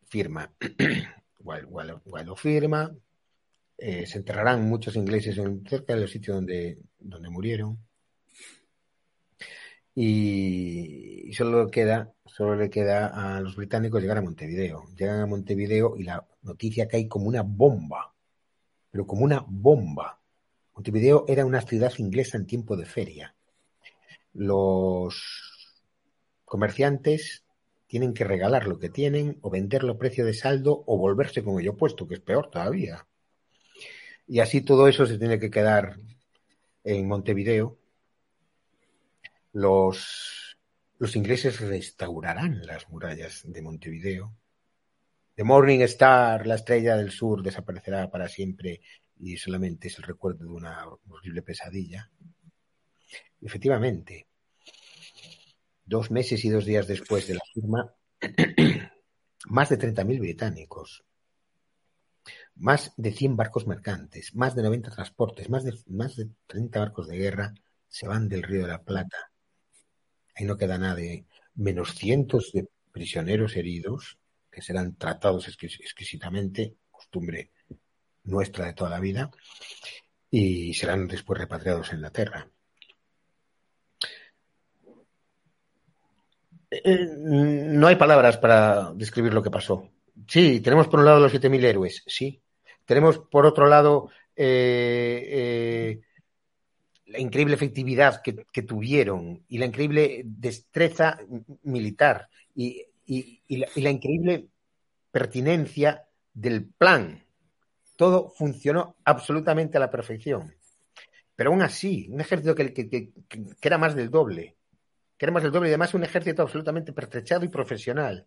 firma. [CLEARS THROAT] Willow firma. Eh, se enterrarán muchos ingleses cerca del sitio donde, donde murieron. Y, y, solo queda, solo le queda a los británicos llegar a Montevideo. Llegan a Montevideo y la noticia cae como una bomba, pero como una bomba. Montevideo era una ciudad inglesa en tiempo de feria. Los comerciantes tienen que regalar lo que tienen o venderlo a precio de saldo o volverse con ello puesto, que es peor todavía. Y así todo eso se tiene que quedar en Montevideo. Los, los ingleses restaurarán las murallas de Montevideo. The Morning Star, la estrella del sur, desaparecerá para siempre y solamente es el recuerdo de una horrible pesadilla. Efectivamente, dos meses y dos días después de la firma, más de 30.000 británicos, más de 100 barcos mercantes, más de 90 transportes, más de, más de 30 barcos de guerra se van del Río de la Plata. Ahí no queda nadie, menos cientos de prisioneros heridos que serán tratados exquisitamente, costumbre nuestra de toda la vida, y serán después repatriados a Inglaterra. Eh, no hay palabras para describir lo que pasó. Sí, tenemos por un lado los 7.000 héroes, sí. Tenemos por otro lado eh, eh, la increíble efectividad que, tuvieron y la increíble destreza militar y, la, increíble pertinencia del plan. Todo funcionó absolutamente a la perfección. Pero aún así, un ejército que, que era más del doble, Queremos el doble y además un ejército absolutamente pertrechado y profesional.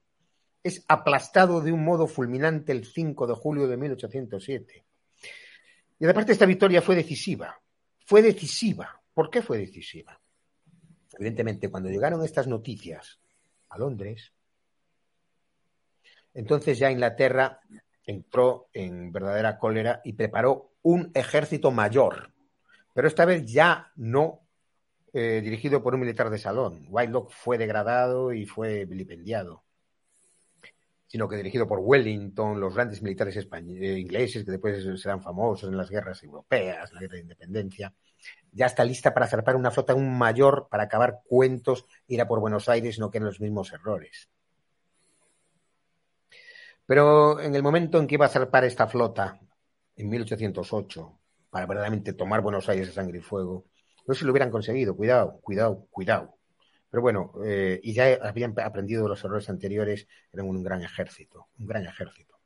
Es aplastado de un modo fulminante el 5 de julio de 1807. Y aparte esta victoria fue decisiva. Fue decisiva. ¿Por qué fue decisiva? Evidentemente, cuando llegaron estas noticias a Londres, entonces ya Inglaterra entró en verdadera cólera y preparó un ejército mayor, pero esta vez ya no eh, dirigido por un militar de salón. Whitelock fue degradado y fue vilipendiado, sino que dirigido por Wellington, los grandes militares eh, ingleses que después serán famosos en las guerras europeas, la guerra de independencia. Ya está lista para zarpar una flota aún mayor para acabar cuentos, ir a por Buenos Aires, no que en los mismos errores. Pero en el momento en que iba a zarpar esta flota, en 1808, para verdaderamente tomar Buenos Aires a sangre y fuego, no se lo hubieran conseguido. Cuidado, cuidado, cuidado. Pero bueno, eh, y ya habían aprendido los errores anteriores, eran un gran ejército, un gran ejército.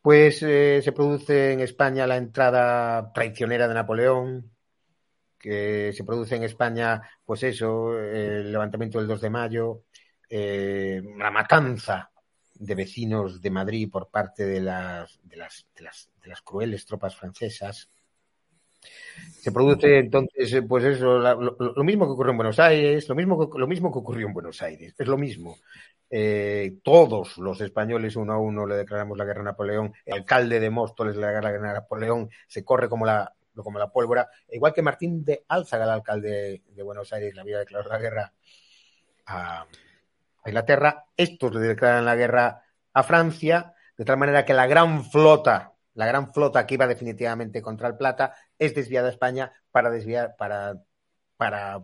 Pues eh, se produce en España la entrada traicionera de Napoleón, que se produce en España, pues eso, el levantamiento del 2 de mayo, eh, la matanza de vecinos de Madrid por parte de las, de las, de las, de las crueles tropas francesas. Se produce entonces, pues eso, lo, mismo que ocurrió en Buenos Aires, lo mismo lo mismo que ocurrió en Buenos Aires, es lo mismo. Eh, todos los españoles uno a uno le declaramos la guerra a Napoleón, el alcalde de Móstoles le declara la guerra a Napoleón, se corre como la, como la pólvora, igual que Martín de Álzaga, el alcalde de Buenos Aires, le había declarado la guerra a, Inglaterra, estos le declaran la guerra a Francia, de tal manera que la gran flota, la gran flota que iba definitivamente contra el Plata, es desviada a España para desviar, para, para,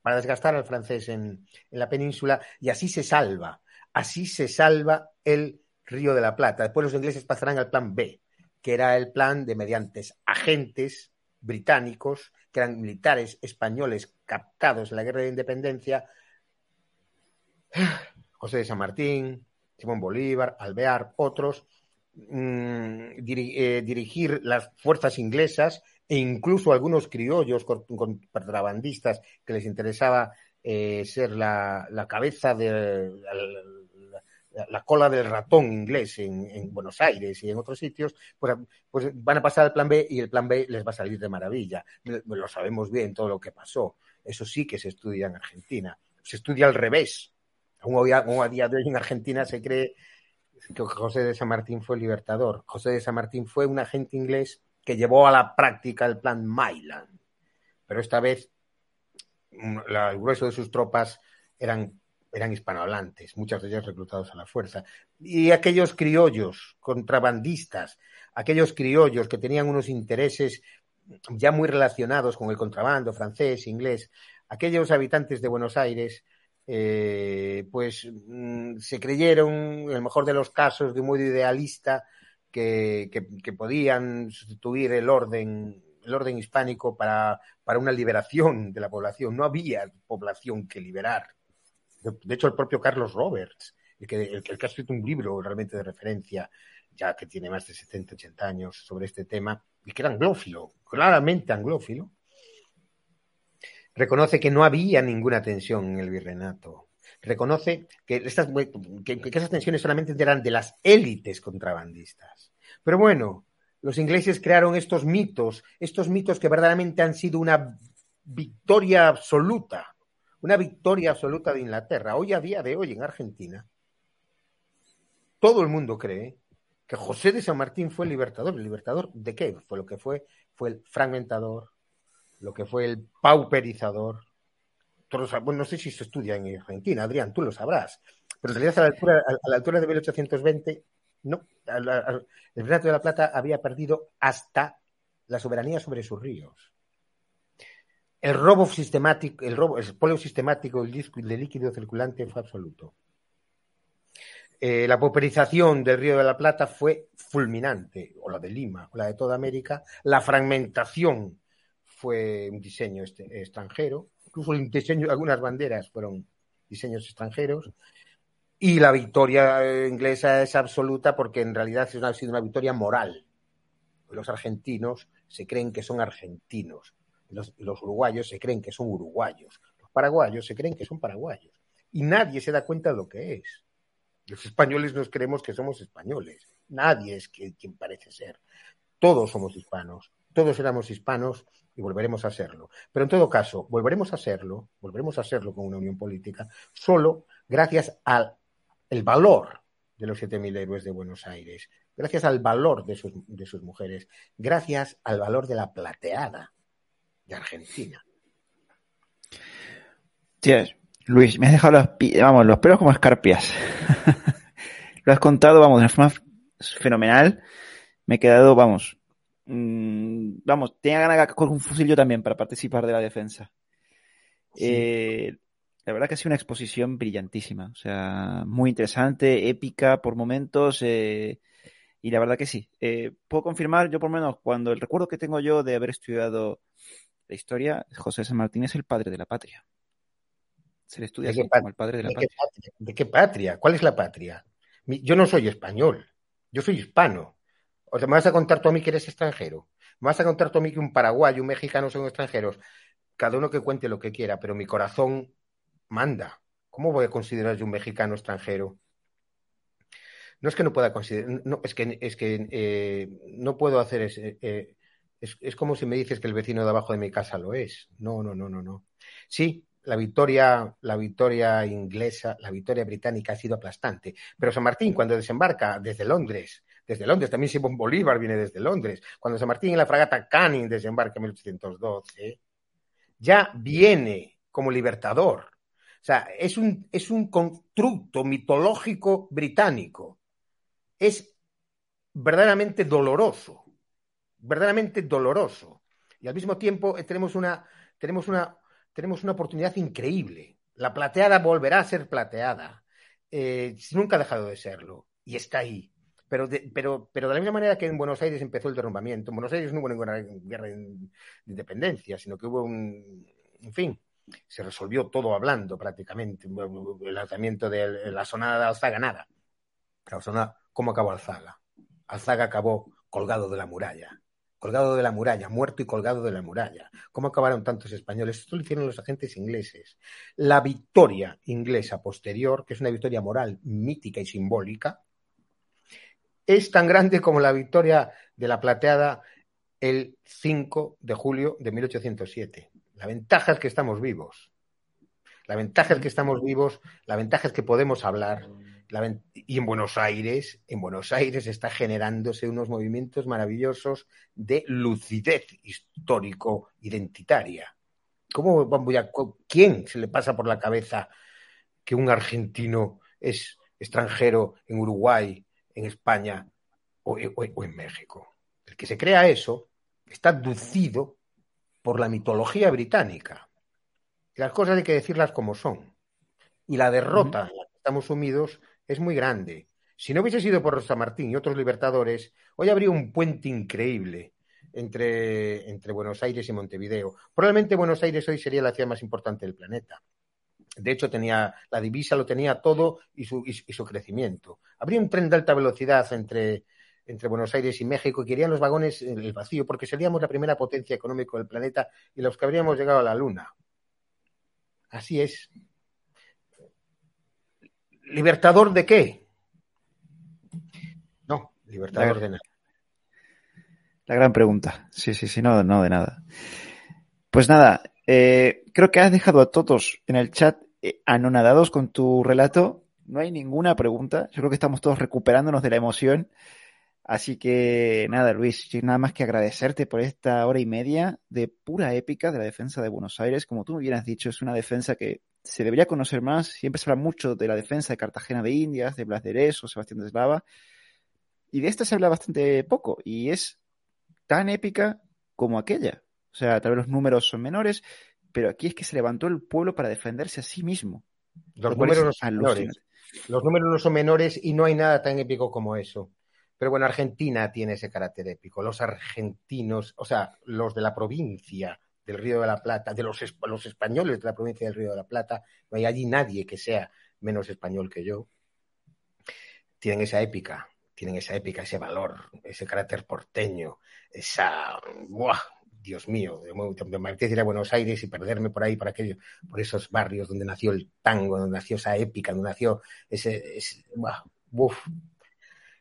para desgastar al francés en, en la península, y así se salva, así se salva el Río de la Plata. Después los ingleses pasarán al plan B, que era el plan de mediantes agentes británicos, que eran militares españoles captados en la guerra de independencia, José de San Martín, Simón Bolívar, Alvear, otros, mm, eh, dirigir las fuerzas inglesas e incluso algunos criollos contrabandistas que les interesaba eh, ser la, cabeza de la, cola del ratón inglés en, Buenos Aires y en otros sitios, pues, pues, van a pasar al plan B y el plan B les va a salir de maravilla. Lo sabemos bien todo lo que pasó. Eso sí que se estudia en Argentina. Se estudia al revés Aún a, día de hoy en Argentina se cree que José de San Martín fue libertador. José de San Martín fue un agente inglés que llevó a la práctica el plan Mylan. Pero esta vez mm, el grueso de sus tropas eran, eran hispanohablantes, muchas de ellas reclutados a la fuerza. Y aquellos criollos, contrabandistas, aquellos criollos que tenían unos intereses ya muy relacionados con el contrabando francés, inglés, aquellos habitantes de Buenos Aires eh, pues mm, se creyeron, en el mejor de los casos, de un modo idealista, que, podían sustituir el orden, el orden hispánico para, una liberación de la población. No había población que liberar. De, hecho, el propio Carlos Roberts, el que, el, que ha escrito un libro realmente de referencia, ya que tiene más de 70, 80 años sobre este tema, y que era anglófilo, claramente anglófilo, Reconoce que no había ninguna tensión en el virreinato. Reconoce que, estas, que, esas tensiones solamente eran de las élites contrabandistas. Pero bueno, los ingleses crearon estos mitos, estos mitos que verdaderamente han sido una victoria absoluta, una victoria absoluta de Inglaterra. Hoy a día de hoy en Argentina, todo el mundo cree que José de San Martín fue el libertador. ¿El libertador de qué? Fue lo que fue, fue el fragmentador, lo que fue el pauperizador. bueno, no sé si se estudia en Argentina, Adrián, tú lo sabrás, pero en realidad a la altura, a la altura de 1820, no, el Reinato de la Plata había perdido hasta la soberanía sobre sus ríos. El robo sistemático, el robo, el sistemático del líquido circulante fue absoluto. Eh, la pauperización del Río de la Plata fue fulminante, o la de Lima, o la de toda América. La fragmentación fue un diseño este, extranjero, incluso el diseño algunas banderas fueron diseños extranjeros, y la victoria eh, inglesa es absoluta porque en realidad ha sido una victoria moral. Los argentinos se creen que son argentinos, los, los uruguayos se creen que son uruguayos, los paraguayos se creen que son paraguayos, y nadie se da cuenta de lo que es. Los españoles nos creemos que somos españoles, nadie es quien parece ser. Todos somos hispanos, todos éramos hispanos y volveremos a serlo. Pero en todo caso, volveremos a serlo, volveremos a serlo con una unión política, solo gracias al valor de los 7.000 héroes de Buenos Aires, gracias al valor de sus, de sus mujeres, gracias al valor de la plateada de Argentina. Luis, me has dejado los, los pelos como escarpias. [LAUGHS] Lo has contado, vamos, de una forma fenomenal. Me he quedado, vamos, mmm, vamos, tenía ganas de con un fusil yo también para participar de la defensa. Sí. Eh, la verdad que ha sido una exposición brillantísima, o sea, muy interesante, épica por momentos, eh, y la verdad que sí. Eh, puedo confirmar, yo por lo menos, cuando el recuerdo que tengo yo de haber estudiado la historia, José San Martín es el padre de la patria. Se le estudia así, como el padre de la ¿De patria. Qué patria. ¿De qué patria? ¿Cuál es la patria? Yo no soy español, yo soy hispano. O sea, ¿me vas a contar tú a mí que eres extranjero? ¿Me vas a contar tú a mí que un paraguayo, un mexicano son extranjeros? Cada uno que cuente lo que quiera, pero mi corazón manda. ¿Cómo voy a considerar yo un mexicano extranjero? No es que no pueda considerar, no, es que, es que eh, no puedo hacer ese, eh, es, es, como si me dices que el vecino de abajo de mi casa lo es. No, no, no, no, no. Sí, la victoria, la victoria inglesa, la victoria británica ha sido aplastante. Pero San Martín, cuando desembarca desde Londres, desde Londres, también Simón Bolívar viene desde Londres, cuando San Martín en la fragata Canning desembarca en 1812, ya viene como libertador. O sea, es un, es un constructo mitológico británico. Es verdaderamente doloroso, verdaderamente doloroso. Y al mismo tiempo tenemos una, tenemos una, tenemos una oportunidad increíble. La plateada volverá a ser plateada. Eh, nunca ha dejado de serlo. Y está ahí. Pero de, pero, pero de la misma manera que en Buenos Aires empezó el derrumbamiento, en Buenos Aires no hubo ninguna guerra de independencia, sino que hubo un, en fin, se resolvió todo hablando prácticamente. El lanzamiento de la sonada de Alzaga, nada. La sonada, ¿cómo acabó Alzaga? Alzaga acabó colgado de la muralla. Colgado de la muralla, muerto y colgado de la muralla. ¿Cómo acabaron tantos españoles? Esto lo hicieron los agentes ingleses. La victoria inglesa posterior, que es una victoria moral, mítica y simbólica, es tan grande como la victoria de la plateada el 5 de julio de 1807. La ventaja es que estamos vivos. La ventaja es que estamos vivos, la ventaja es que podemos hablar. La y en Buenos Aires, en Buenos Aires está generándose unos movimientos maravillosos de lucidez histórico-identitaria. ¿Cómo voy ¿Quién se le pasa por la cabeza que un argentino es extranjero en Uruguay, en España o, o, o en México? El que se crea eso está aducido por la mitología británica. Y las cosas hay que decirlas como son. Y la derrota en la que estamos sumidos es muy grande. Si no hubiese sido por San Martín y otros libertadores, hoy habría un puente increíble entre, entre Buenos Aires y Montevideo. Probablemente Buenos Aires hoy sería la ciudad más importante del planeta. De hecho, tenía la divisa lo tenía todo y su, y, y su crecimiento. Habría un tren de alta velocidad entre, entre Buenos Aires y México, que irían los vagones en el vacío, porque seríamos la primera potencia económica del planeta y los que habríamos llegado a la Luna. Así es. ¿Libertador de qué? No, libertador la, de nada. La gran pregunta. Sí, sí, sí, no, no de nada. Pues nada, eh, creo que has dejado a todos en el chat eh, anonadados con tu relato. No hay ninguna pregunta. Yo creo que estamos todos recuperándonos de la emoción. Así que nada, Luis, nada más que agradecerte por esta hora y media de pura épica de la defensa de Buenos Aires. Como tú bien has dicho, es una defensa que se debería conocer más. Siempre se habla mucho de la defensa de Cartagena de Indias, de Blas de Eres o Sebastián de Eslava. Y de esta se habla bastante poco. Y es tan épica como aquella. O sea, tal vez los números son menores, pero aquí es que se levantó el pueblo para defenderse a sí mismo. Los números no son menores. Los números no son menores y no hay nada tan épico como eso. Pero bueno, Argentina tiene ese carácter épico. Los argentinos, o sea, los de la provincia del Río de la Plata, de los, los españoles de la provincia del Río de la Plata, no hay allí nadie que sea menos español que yo. Tienen esa épica, tienen esa épica, ese valor, ese carácter porteño, esa. ¡Buah! Dios mío, me apetece ir a Buenos Aires y perderme por ahí, por aquello, por esos barrios donde nació el tango, donde nació esa épica, donde nació ese. ese. ¡Uf!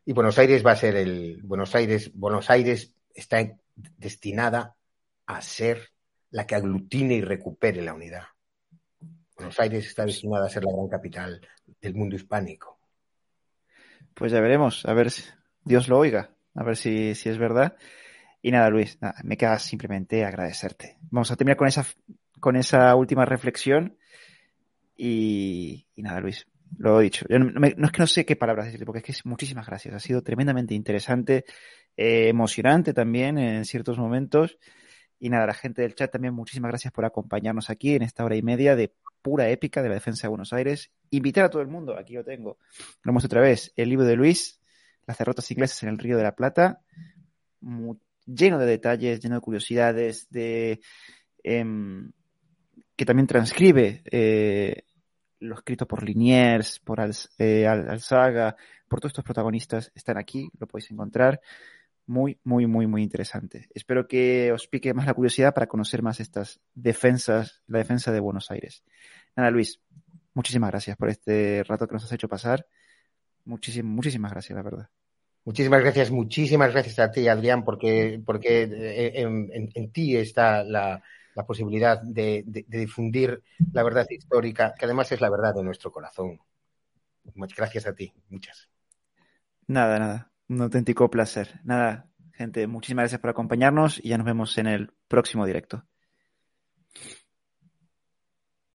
y Buenos Aires va a ser el Buenos Aires Buenos Aires está destinada a ser la que aglutine y recupere la unidad. Buenos Aires está destinada a ser la gran capital del mundo hispánico. Pues ya veremos, a ver si Dios lo oiga, a ver si, si es verdad. Y nada, Luis, me queda simplemente agradecerte. Vamos a terminar con esa, con esa última reflexión. Y, nada, Luis, lo he dicho. no, es que no sé qué palabras decirte, porque es que muchísimas gracias. Ha sido tremendamente interesante, eh, emocionante también en ciertos momentos. Y nada, la gente del chat también, muchísimas gracias por acompañarnos aquí en esta hora y media de pura épica de la defensa de Buenos Aires. Invitar a todo el mundo, aquí lo tengo. Lo otra vez, el libro de Luis, Las derrotas inglesas en el Río de la Plata, lleno de detalles, lleno de curiosidades, de em, que también transcribe eh, lo escrito por Liniers, por eh, Alzaga, por todos estos protagonistas, están aquí, lo podéis encontrar muy, muy, muy, muy interesante. Espero que os pique más la curiosidad para conocer más estas defensas, la defensa de Buenos Aires. Nada, Luis, muchísimas gracias por este rato que nos has hecho pasar. Muchísimas, muchísimas gracias, la verdad. Muchísimas gracias, muchísimas gracias a ti, Adrián, porque, porque eh, en, ti está la, posibilidad de, difundir la verdad histórica, que además es la verdad de nuestro corazón. Muchas gracias a ti, muchas. Nada, nada. Un auténtico placer. Nada, gente, muchísimas gracias por acompañarnos y ya nos vemos en el próximo directo.